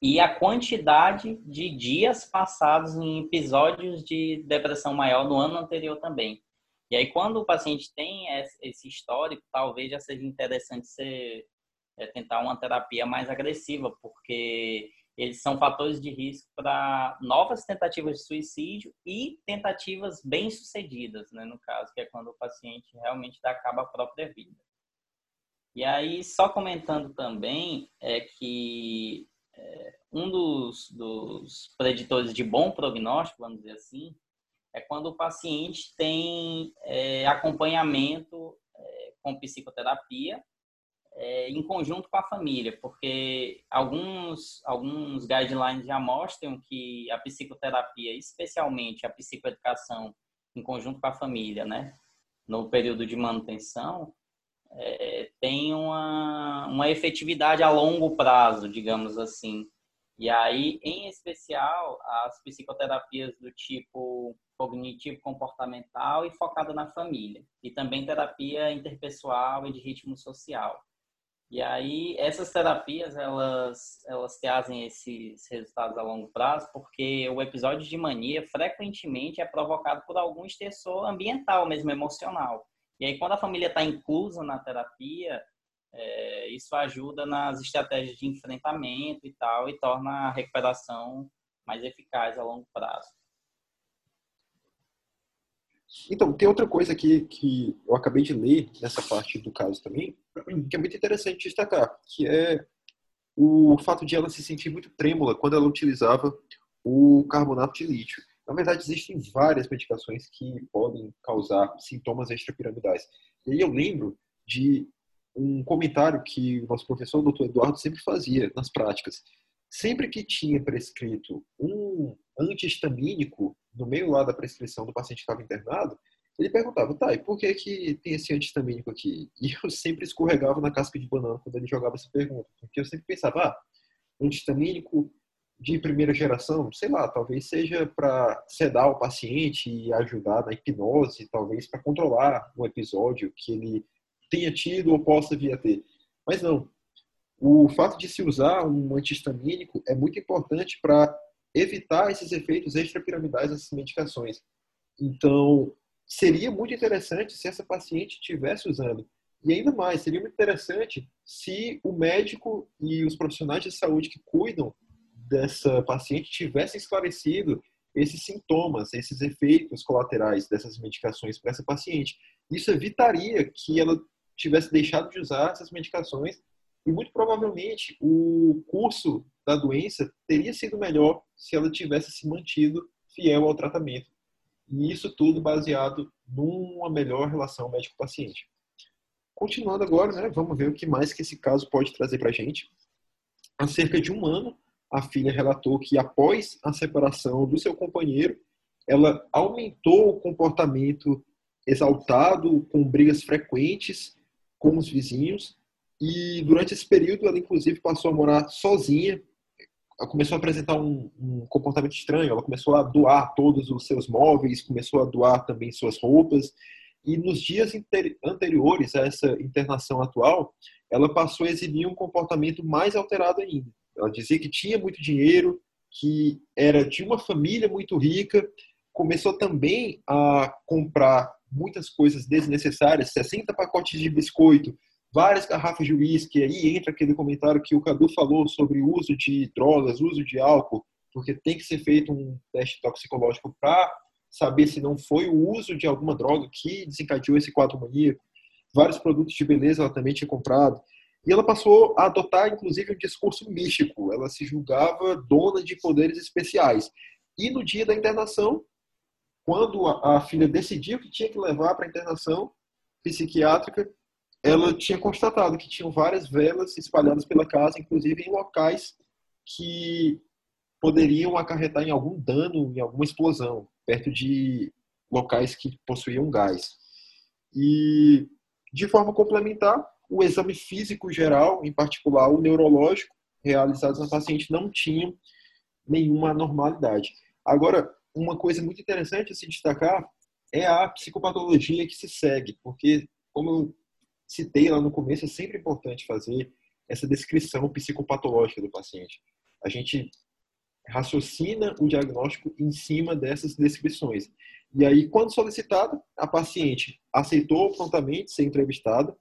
e a quantidade de dias passados em episódios de depressão maior no ano anterior também. E aí, quando o paciente tem esse histórico, talvez já seja interessante você é, tentar uma terapia mais agressiva, porque eles são fatores de risco para novas tentativas de suicídio e tentativas bem-sucedidas, né, no caso, que é quando o paciente realmente cabo à própria vida. E aí, só comentando também, é que um dos, dos preditores de bom prognóstico, vamos dizer assim, é quando o paciente tem é, acompanhamento é, com psicoterapia é, em conjunto com a família, porque alguns, alguns guidelines já mostram que a psicoterapia, especialmente a psicoeducação em conjunto com a família, né, no período de manutenção, é, tem uma, uma efetividade a longo prazo, digamos assim. E aí, em especial, as psicoterapias do tipo cognitivo-comportamental e focada na família. E também terapia interpessoal e de ritmo social. E aí, essas terapias, elas, elas trazem esses resultados a longo prazo, porque o episódio de mania frequentemente é provocado por algum estressor ambiental, mesmo emocional. E aí, quando a família está inclusa na terapia, É, isso ajuda nas estratégias de enfrentamento e tal, e torna a recuperação mais eficaz a longo prazo. Então, tem outra coisa aqui que eu acabei de ler nessa parte do caso também, que é muito interessante destacar, que é o fato de ela se sentir muito trêmula quando ela utilizava o carbonato de lítio. Na verdade, existem várias medicações que podem causar sintomas extrapiramidais. E aí eu lembro de um comentário que o nosso professor, o doutor Eduardo, sempre fazia nas práticas. Sempre que tinha prescrito um antihistamínico no meio lá da prescrição do paciente que estava internado, ele perguntava, tá, e por que, que tem esse antihistamínico aqui? E eu sempre escorregava na casca de banana quando ele jogava essa pergunta, porque eu sempre pensava, ah, antihistamínico de primeira geração, sei lá, talvez seja para sedar o paciente e ajudar na hipnose, talvez para controlar um episódio que ele tenha tido ou possa vir a ter. Mas não. O fato de se usar um antihistamínico é muito importante para evitar esses efeitos extrapiramidais dessas medicações. Então, seria muito interessante se essa paciente estivesse usando. E ainda mais, seria muito interessante se o médico e os profissionais de saúde que cuidam dessa paciente tivessem esclarecido esses sintomas, esses efeitos colaterais dessas medicações para essa paciente. Isso evitaria que ela tivesse deixado de usar essas medicações e muito provavelmente o curso da doença teria sido melhor se ela tivesse se mantido fiel ao tratamento. E isso tudo baseado numa melhor relação médico-paciente. Continuando agora, né, vamos ver o que mais que esse caso pode trazer para a gente. Há cerca de um ano, a filha relatou que após a separação do seu companheiro, ela aumentou o comportamento exaltado, com brigas frequentes com os vizinhos, e durante esse período ela inclusive passou a morar sozinha ela começou a apresentar um, um, comportamento estranho. Ela começou a doar todos os seus móveis, começou a doar também suas roupas. E nos dias anteriores a essa internação atual, ela passou a exibir um comportamento mais alterado ainda. Ela dizia que tinha muito dinheiro, que era de uma família muito rica, começou também a comprar muitas coisas desnecessárias, 60 pacotes de biscoito, várias garrafas de uísque, aí entra aquele comentário que o Cadu falou sobre o uso de drogas, uso de álcool, porque tem que ser feito um teste toxicológico para saber se não foi o uso de alguma droga que desencadeou esse quadro maníaco. Vários produtos de beleza ela também tinha comprado. E ela passou a adotar, inclusive, um discurso místico. Ela se julgava dona de poderes especiais. E no dia da internação, quando a filha decidiu que tinha que levar para a internação psiquiátrica, ela tinha constatado que tinham várias velas espalhadas pela casa, inclusive em locais que poderiam acarretar em algum dano, em alguma explosão, perto de locais que possuíam gás. E, de forma complementar, o exame físico geral, em particular o neurológico, realizados na paciente não tinham nenhuma anormalidade. Agora, uma coisa muito interessante a se destacar é a psicopatologia que se segue, porque, como eu citei lá no começo, é sempre importante fazer essa descrição psicopatológica do paciente. A gente raciocina o diagnóstico em cima dessas descrições. E aí, quando solicitada, a paciente aceitou prontamente ser entrevistada,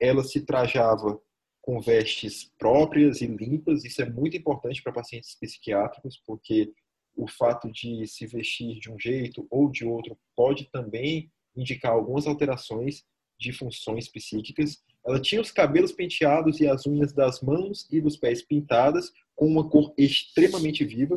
ela se trajava com vestes próprias e limpas, isso é muito importante para pacientes psiquiátricos, porque o fato de se vestir de um jeito ou de outro pode também indicar algumas alterações de funções psíquicas. Ela tinha os cabelos penteados e as unhas das mãos e dos pés pintadas com uma cor extremamente viva.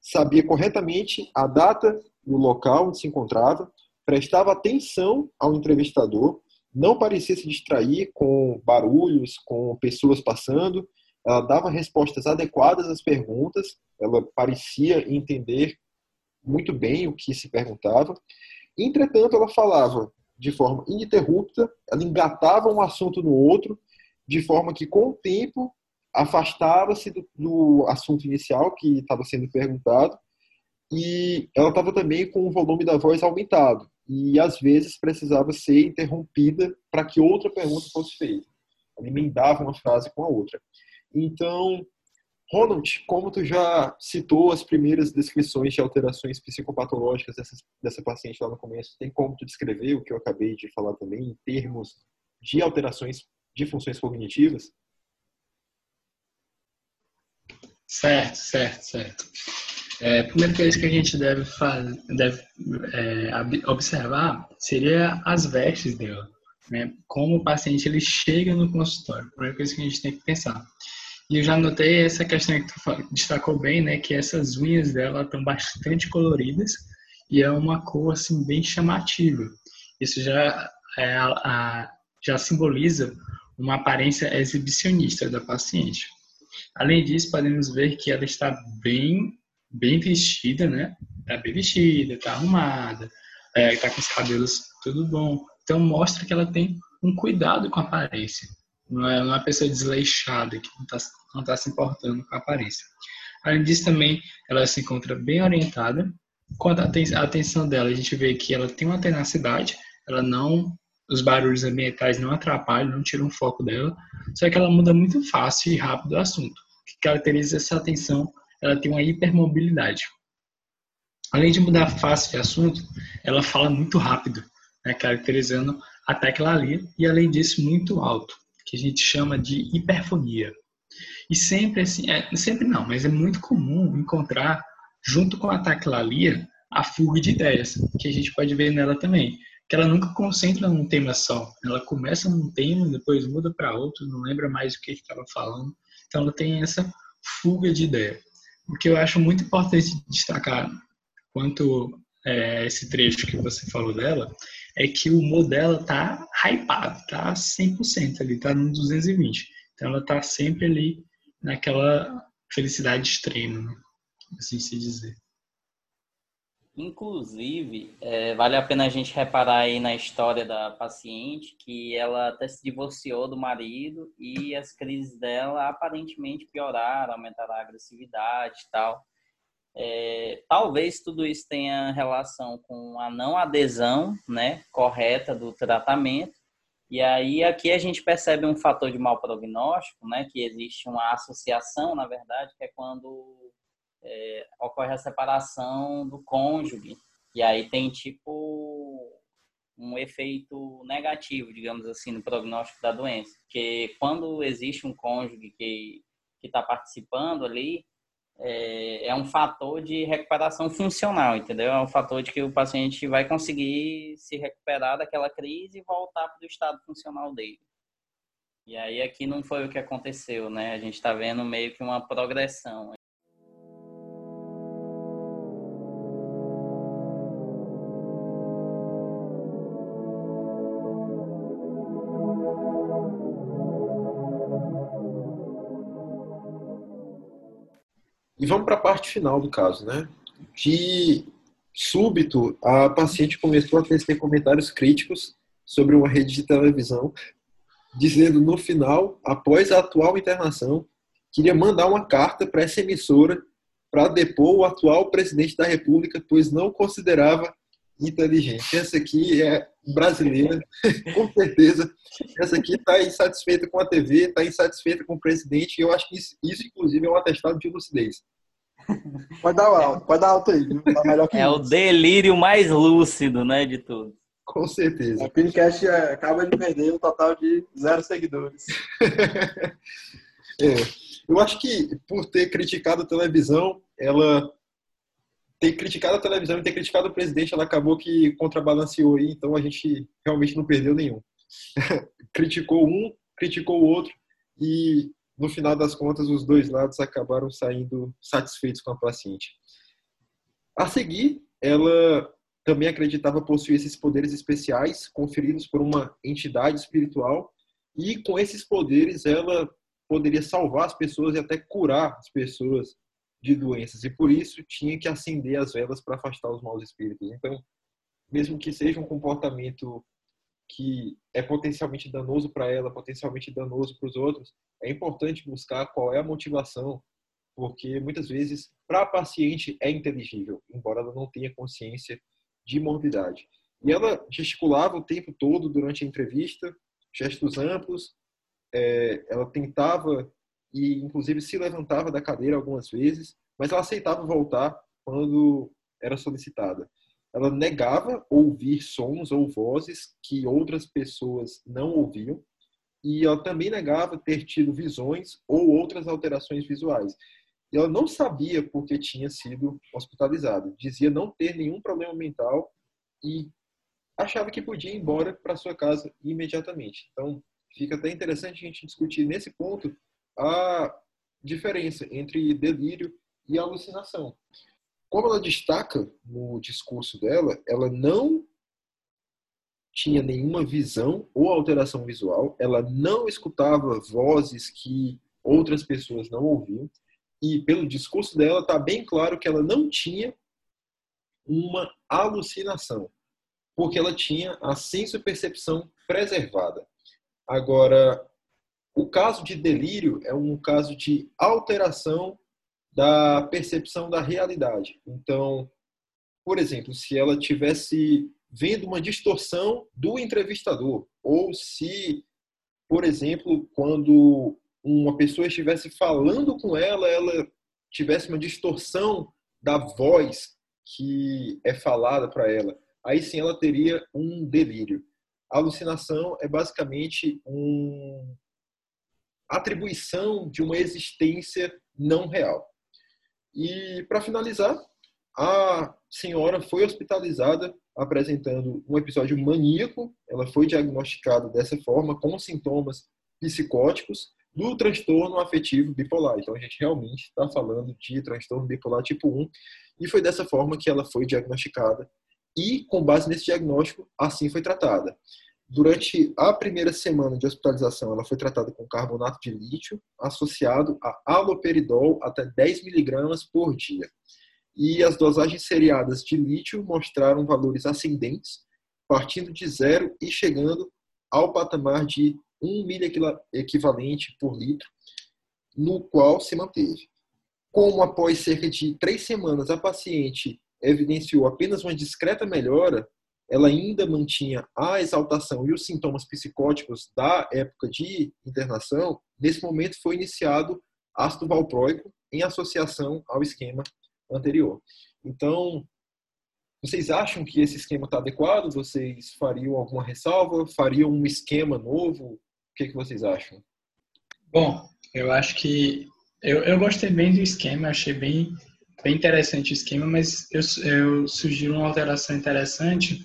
Sabia corretamente a data e o local onde se encontrava, prestava atenção ao entrevistador, não parecia se distrair com barulhos, com pessoas passando. Ela dava respostas adequadas às perguntas, ela parecia entender muito bem o que se perguntava. Entretanto, ela falava de forma ininterrupta, ela engatava um assunto no outro, de forma que, com o tempo, afastava-se do, do, assunto inicial que estava sendo perguntado, e ela estava também com o volume da voz aumentado, e às vezes precisava ser interrompida para que outra pergunta fosse feita. Ela emendava uma frase com a outra. Então, Ronald, como tu já citou as primeiras descrições de alterações psicopatológicas dessa, dessa paciente lá no começo, tem como tu descrever o que eu acabei de falar também em termos de alterações de funções cognitivas? Certo, certo, certo. É, primeira coisa que a gente deve, fazer, deve é, observar seria as vestes dela. Né? Como o paciente ele chega no consultório. Primeira coisa que a gente tem que pensar. E eu já notei essa questão que tu destacou bem, né? Que essas unhas dela estão bastante coloridas e é uma cor assim bem chamativa. Isso já é, a, já simboliza uma aparência exibicionista da paciente. Além disso, podemos ver que ela está bem, bem vestida, né? Está bem vestida, está arrumada, é, tá com os cabelos tudo bom. Então mostra que ela tem um cuidado com a aparência. Não é uma pessoa desleixada que não está não tá se importando com a aparência. Além disso, também ela se encontra bem orientada. Quanto à atenção dela, a gente vê que ela tem uma tenacidade, ela não os barulhos ambientais não atrapalham, não tiram o foco dela, só que ela muda muito fácil e rápido o assunto. Que caracteriza essa atenção, ela tem uma hipermobilidade. Além de mudar fácil de assunto, ela fala muito rápido, né, caracterizando a teclalia e, além disso, muito alto, que a gente chama de hiperfonia. E sempre assim, é, sempre não, mas é muito comum encontrar, junto com a teclalia, a fuga de ideias, que a gente pode ver nela também que ela nunca concentra num tema só. Ela começa num tema, depois muda para outro, não lembra mais o que estava falando. Então ela tem essa fuga de ideia. O que eu acho muito importante destacar quanto é, esse trecho que você falou dela é que o humor dela tá hypado, tá 100% ali, tá no 220. Então ela tá sempre ali naquela felicidade extrema, assim se dizer. Inclusive, é, vale a pena a gente reparar aí na história da paciente que ela até se divorciou do marido e as crises dela aparentemente pioraram, aumentaram a agressividade e tal. É, talvez tudo isso tenha relação com a não adesão né, correta do tratamento. E aí aqui a gente percebe um fator de mau prognóstico, né, que existe uma associação, na verdade, que é quando é, ocorre a separação do cônjuge. E aí tem tipo um efeito negativo, digamos assim, no prognóstico da doença. Porque quando existe um cônjuge que está participando ali, é, é, um fator de recuperação funcional, entendeu? É um fator de que o paciente vai conseguir se recuperar daquela crise e voltar para o estado funcional dele. E aí aqui não foi o que aconteceu, né? A gente está vendo meio que uma progressão. E vamos para a parte final do caso, né? De súbito, a paciente começou a tecer comentários críticos sobre uma rede de televisão, dizendo no final, após a atual internação, queria mandar uma carta para essa emissora para depor o atual presidente da República, pois não considerava inteligente. Essa aqui é brasileira, (laughs) com certeza. Essa aqui está insatisfeita com a TV, está insatisfeita com o presidente, e eu acho que isso, isso, inclusive, é um atestado de lucidez. Pode dar alto, pode dar alto aí. Tá melhor que é isso. o delírio mais lúcido, né, de tudo. Com certeza. O Pincast é, acaba de perder um total de zero seguidores. é, eu acho que por ter criticado a televisão, ela ter criticado a televisão e ter criticado o presidente, ela acabou que contrabalanceou aí, então a gente realmente não perdeu nenhum. (laughs) criticou um, criticou o outro e no final das contas, os dois lados acabaram saindo satisfeitos com a paciente. A seguir, ela também acreditava possuir esses poderes especiais conferidos por uma entidade espiritual e com esses poderes ela poderia salvar as pessoas e até curar as pessoas de doenças e por isso tinha que acender as velas para afastar os maus espíritos. Então, mesmo que seja um comportamento que é potencialmente danoso para ela, potencialmente danoso para os outros, é importante buscar qual é a motivação, porque muitas vezes para a paciente é inteligível, embora ela não tenha consciência de morbidade. E ela gesticulava o tempo todo durante a entrevista, gestos amplos, é, ela tentava e inclusive se levantava da cadeira algumas vezes, mas ela aceitava voltar quando era solicitada ela negava ouvir sons ou vozes que outras pessoas não ouviam e ela também negava ter tido visões ou outras alterações visuais. E ela não sabia por que tinha sido hospitalizada. Dizia não ter nenhum problema mental e achava que podia ir embora para sua casa imediatamente. Então, fica até interessante a gente discutir nesse ponto a diferença entre delírio e alucinação. Como ela destaca no discurso dela, ela não tinha nenhuma visão ou alteração visual, ela não escutava vozes que outras pessoas não ouviam, e pelo discurso dela está bem claro que ela não tinha uma alucinação, porque ela tinha a senso-percepção preservada. Agora, o caso de delírio é um caso de alteração da percepção da realidade. Então, por exemplo, se ela tivesse vendo uma distorção do entrevistador, ou se, por exemplo, quando uma pessoa estivesse falando com ela, ela tivesse uma distorção da voz que é falada para ela, aí sim ela teria um delírio. A alucinação é basicamente uma atribuição de uma existência não real. E para finalizar, a senhora foi hospitalizada apresentando um episódio maníaco. Ela foi diagnosticada dessa forma, com sintomas psicóticos do transtorno afetivo bipolar. Então, a gente realmente está falando de transtorno bipolar tipo 1. E foi dessa forma que ela foi diagnosticada. E, com base nesse diagnóstico, assim foi tratada. Durante a primeira semana de hospitalização, ela foi tratada com carbonato de lítio associado a aloperidol até 10 miligramas por dia e as dosagens seriadas de lítio mostraram valores ascendentes, partindo de zero e chegando ao patamar de 1 miliequivalente por litro, no qual se manteve. Como após cerca de três semanas a paciente evidenciou apenas uma discreta melhora, ela ainda mantinha a exaltação e os sintomas psicóticos da época de internação, nesse momento foi iniciado ácido valproico em associação ao esquema anterior. Então, vocês acham que esse esquema está adequado? Vocês fariam alguma ressalva? Fariam um esquema novo? O que, que vocês acham? Bom, eu acho que eu, eu gostei bem do esquema, achei bem, bem interessante o esquema, mas eu, eu sugiro uma alteração interessante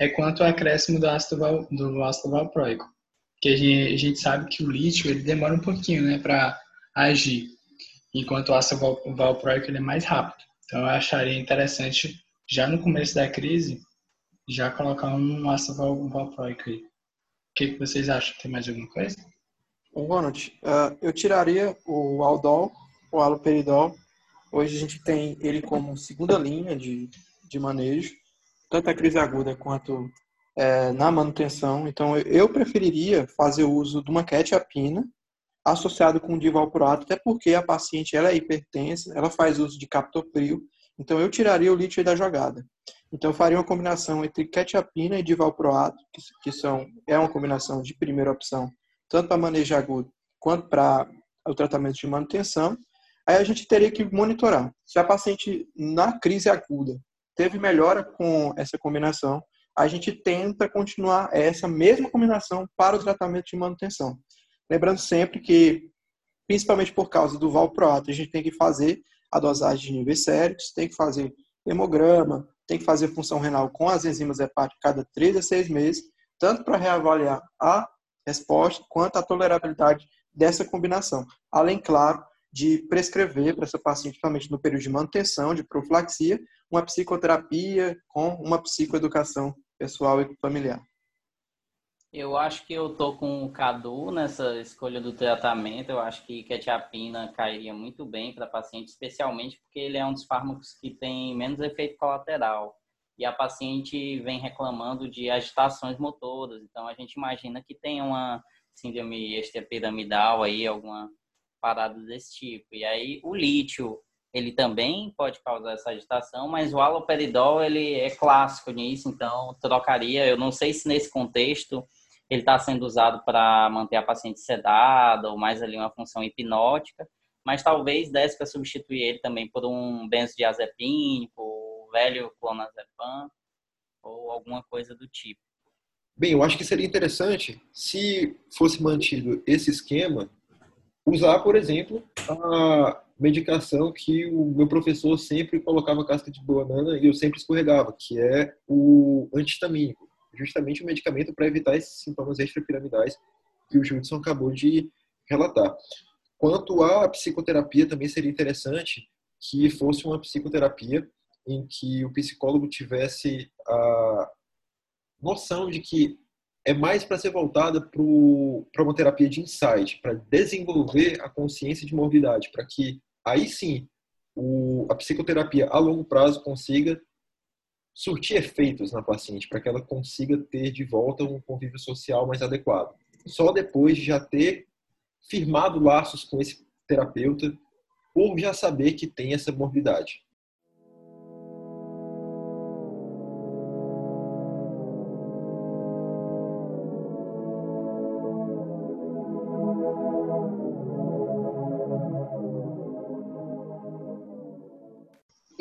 é quanto ao acréscimo do ácido, val, do ácido valproico. Porque a gente, a gente sabe que o lítio ele demora um pouquinho né, para agir enquanto o ácido valproico ele é mais rápido. Então eu acharia interessante, já no começo da crise, já colocar um ácido valproico aí. O que, que vocês acham? Tem mais alguma coisa? Ronald, uh, eu tiraria o aldol, o aloperidol. Hoje a gente tem ele como segunda linha de, de manejo, tanto a crise aguda quanto é, na manutenção. Então eu preferiria fazer uso de uma quetiapina associado com divalproato, até porque a paciente ela é hipertensa, ela faz uso de captopril, então eu tiraria o lítio da jogada. Então eu faria uma combinação entre quetiapina e divalproato, que, que são é uma combinação de primeira opção, tanto para manejo agudo quanto para o tratamento de manutenção. Aí a gente teria que monitorar. Se a paciente na crise aguda teve melhora com essa combinação, a gente tenta continuar essa mesma combinação para o tratamento de manutenção. Lembrando sempre que, principalmente por causa do valproato, a gente tem que fazer a dosagem de níveis sérios, tem que fazer hemograma, tem que fazer função renal com as enzimas hepáticas cada 3 a 6 meses, tanto para reavaliar a resposta quanto a tolerabilidade dessa combinação. Além, claro, de prescrever para essa paciente, principalmente no período de manutenção, de profilaxia, uma psicoterapia com uma psicoeducação pessoal e familiar. Eu acho que eu tô com o Cadu nessa escolha do tratamento. Eu acho que quetiapina cairia muito bem para paciente, especialmente porque ele é um dos fármacos que tem menos efeito colateral. E a paciente vem reclamando de agitações motoras. Então a gente imagina que tem uma síndrome extrapiramidal aí, alguma parada desse tipo. E aí o lítio, ele também pode causar essa agitação, mas o haloperidol, ele é clássico nisso, então trocaria. Eu não sei se nesse contexto ele está sendo usado para manter a paciente sedada ou mais ali uma função hipnótica, mas talvez desse para substituir ele também por um benzodiazepínico, o velho clonazepam ou alguma coisa do tipo. Bem, eu acho que seria interessante, se fosse mantido esse esquema, usar, por exemplo, a medicação que o meu professor sempre colocava casca de banana e eu sempre escorregava, que é o antihistamínico. Justamente o medicamento para evitar esses sintomas extrapiramidais que o Judson acabou de relatar. Quanto à psicoterapia, também seria interessante que fosse uma psicoterapia em que o psicólogo tivesse a noção de que é mais para ser voltada para uma terapia de insight, para desenvolver a consciência de morbidade, para que aí sim o, a psicoterapia a longo prazo consiga surtir efeitos na paciente, para que ela consiga ter de volta um convívio social mais adequado. Só depois de já ter firmado laços com esse terapeuta, por já saber que tem essa morbidade.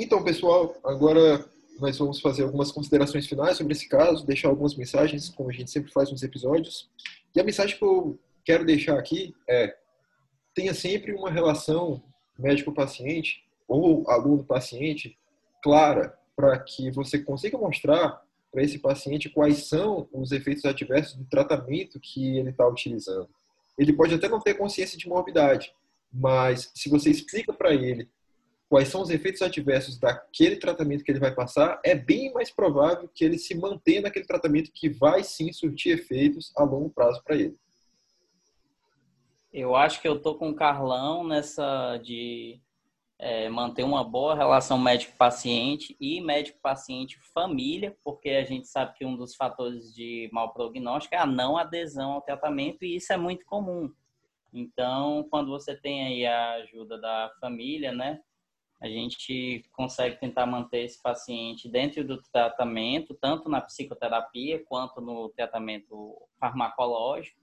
Então, pessoal, agora nós vamos fazer algumas considerações finais sobre esse caso, deixar algumas mensagens, como a gente sempre faz nos episódios. E a mensagem que eu quero deixar aqui é: tenha sempre uma relação médico-paciente ou aluno-paciente clara para que você consiga mostrar para esse paciente quais são os efeitos adversos do tratamento que ele está utilizando. Ele pode até não ter consciência de morbidade, mas se você explica para ele quais são os efeitos adversos daquele tratamento que ele vai passar, é bem mais provável que ele se mantenha naquele tratamento que vai sim surtir efeitos a longo prazo para ele. Eu acho que eu tô com o Carlão nessa de é, manter uma boa relação médico-paciente e médico-paciente-família, porque a gente sabe que um dos fatores de mau prognóstico é a não adesão ao tratamento e isso é muito comum. Então, quando você tem aí a ajuda da família, né, a gente consegue tentar manter esse paciente dentro do tratamento, tanto na psicoterapia quanto no tratamento farmacológico.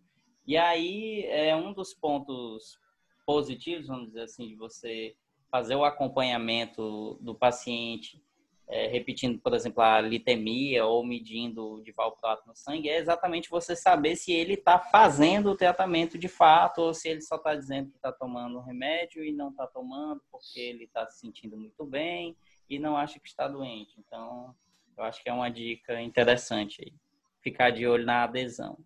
E aí é um dos pontos positivos, vamos dizer assim, de você fazer o acompanhamento do paciente é, repetindo, por exemplo, a litemia ou medindo de valproato no sangue, é exatamente você saber se ele está fazendo o tratamento de fato ou se ele só está dizendo que está tomando remédio e não está tomando porque ele está se sentindo muito bem e não acha que está doente. Então, eu acho que é uma dica interessante aí. Ficar de olho na adesão.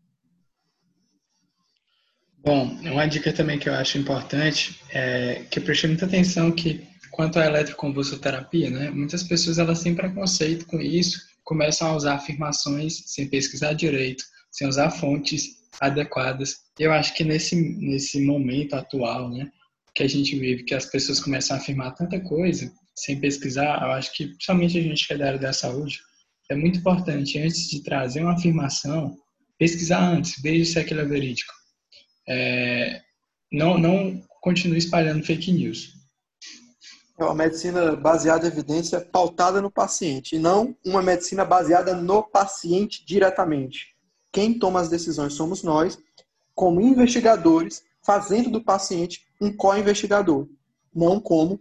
Bom, uma dica também que eu acho importante é que preste muita atenção que quanto à eletroconvulsoterapia, né, muitas pessoas elas têm preconceito com isso, começam a usar afirmações sem pesquisar direito, sem usar fontes adequadas. Eu acho que nesse nesse momento atual, né, que a gente vive, que as pessoas começam a afirmar tanta coisa sem pesquisar, eu acho que principalmente a gente que é da área da saúde, é muito importante antes de trazer uma afirmação, pesquisar antes, veja se aquilo é verídico. É, não, não continue espalhando fake news. É uma medicina baseada em evidência pautada no paciente, e não uma medicina baseada no paciente diretamente. Quem toma as decisões somos nós, como investigadores, fazendo do paciente um co-investigador, não como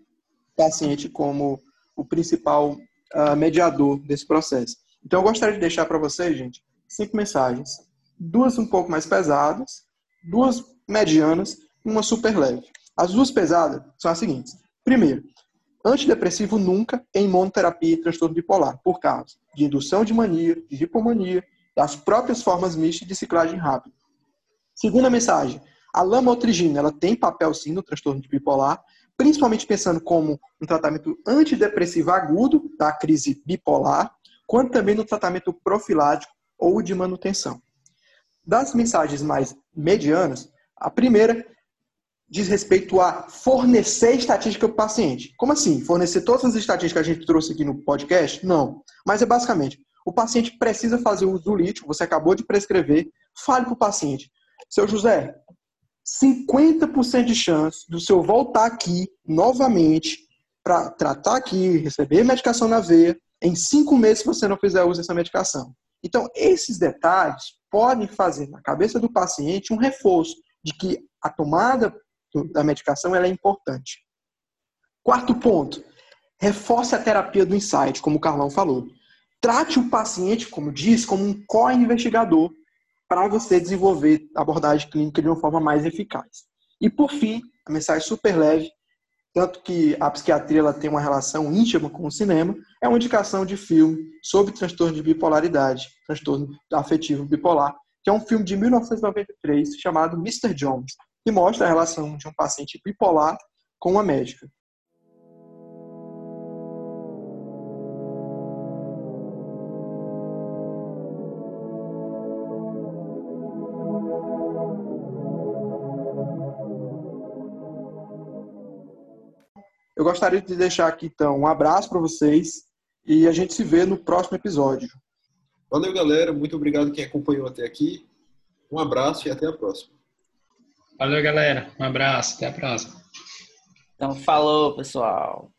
paciente como o principal uh, mediador desse processo. Então, eu gostaria de deixar para vocês, gente, cinco mensagens. Duas um pouco mais pesadas, duas medianas e uma super leve. As duas pesadas são as seguintes. Primeiro, Antidepressivo nunca em monoterapia e transtorno bipolar, por causa de indução de mania, de hipomania, das próprias formas mistas de ciclagem rápida. Segunda mensagem, a lamotrigina ela tem papel sim no transtorno bipolar, principalmente pensando como um tratamento antidepressivo agudo da crise bipolar, quanto também no tratamento profilático ou de manutenção. Das mensagens mais medianas, a primeira diz respeito a fornecer estatística para o paciente. Como assim? Fornecer todas as estatísticas que a gente trouxe aqui no podcast? Não. Mas é basicamente, o paciente precisa fazer uso do lítio, você acabou de prescrever, fale para o paciente. Seu José, 50% de chance do seu voltar aqui novamente para tratar aqui, receber medicação na veia, em cinco meses se você não fizer uso dessa medicação. Então, esses detalhes podem fazer na cabeça do paciente um reforço de que a tomada da medicação ela é importante. Quarto ponto, reforce a terapia do insight, como o Carlão falou. trate o paciente, como diz, como um co-investigador para você desenvolver a abordagem clínica de uma forma mais eficaz. E por fim, a mensagem super leve, tanto que a psiquiatria ela tem uma relação íntima com o cinema, é uma indicação de filme sobre transtorno de bipolaridade, transtorno afetivo bipolar, que é um filme de 1993 chamado Mr. Jones, que mostra a relação de um paciente bipolar com uma médica. Eu gostaria de deixar aqui, então, um abraço para vocês e a gente se vê no próximo episódio. Valeu, galera. Muito obrigado quem acompanhou até aqui. Um abraço e até a próxima. Valeu, galera. Um abraço. Até a próxima. Então, falou, pessoal.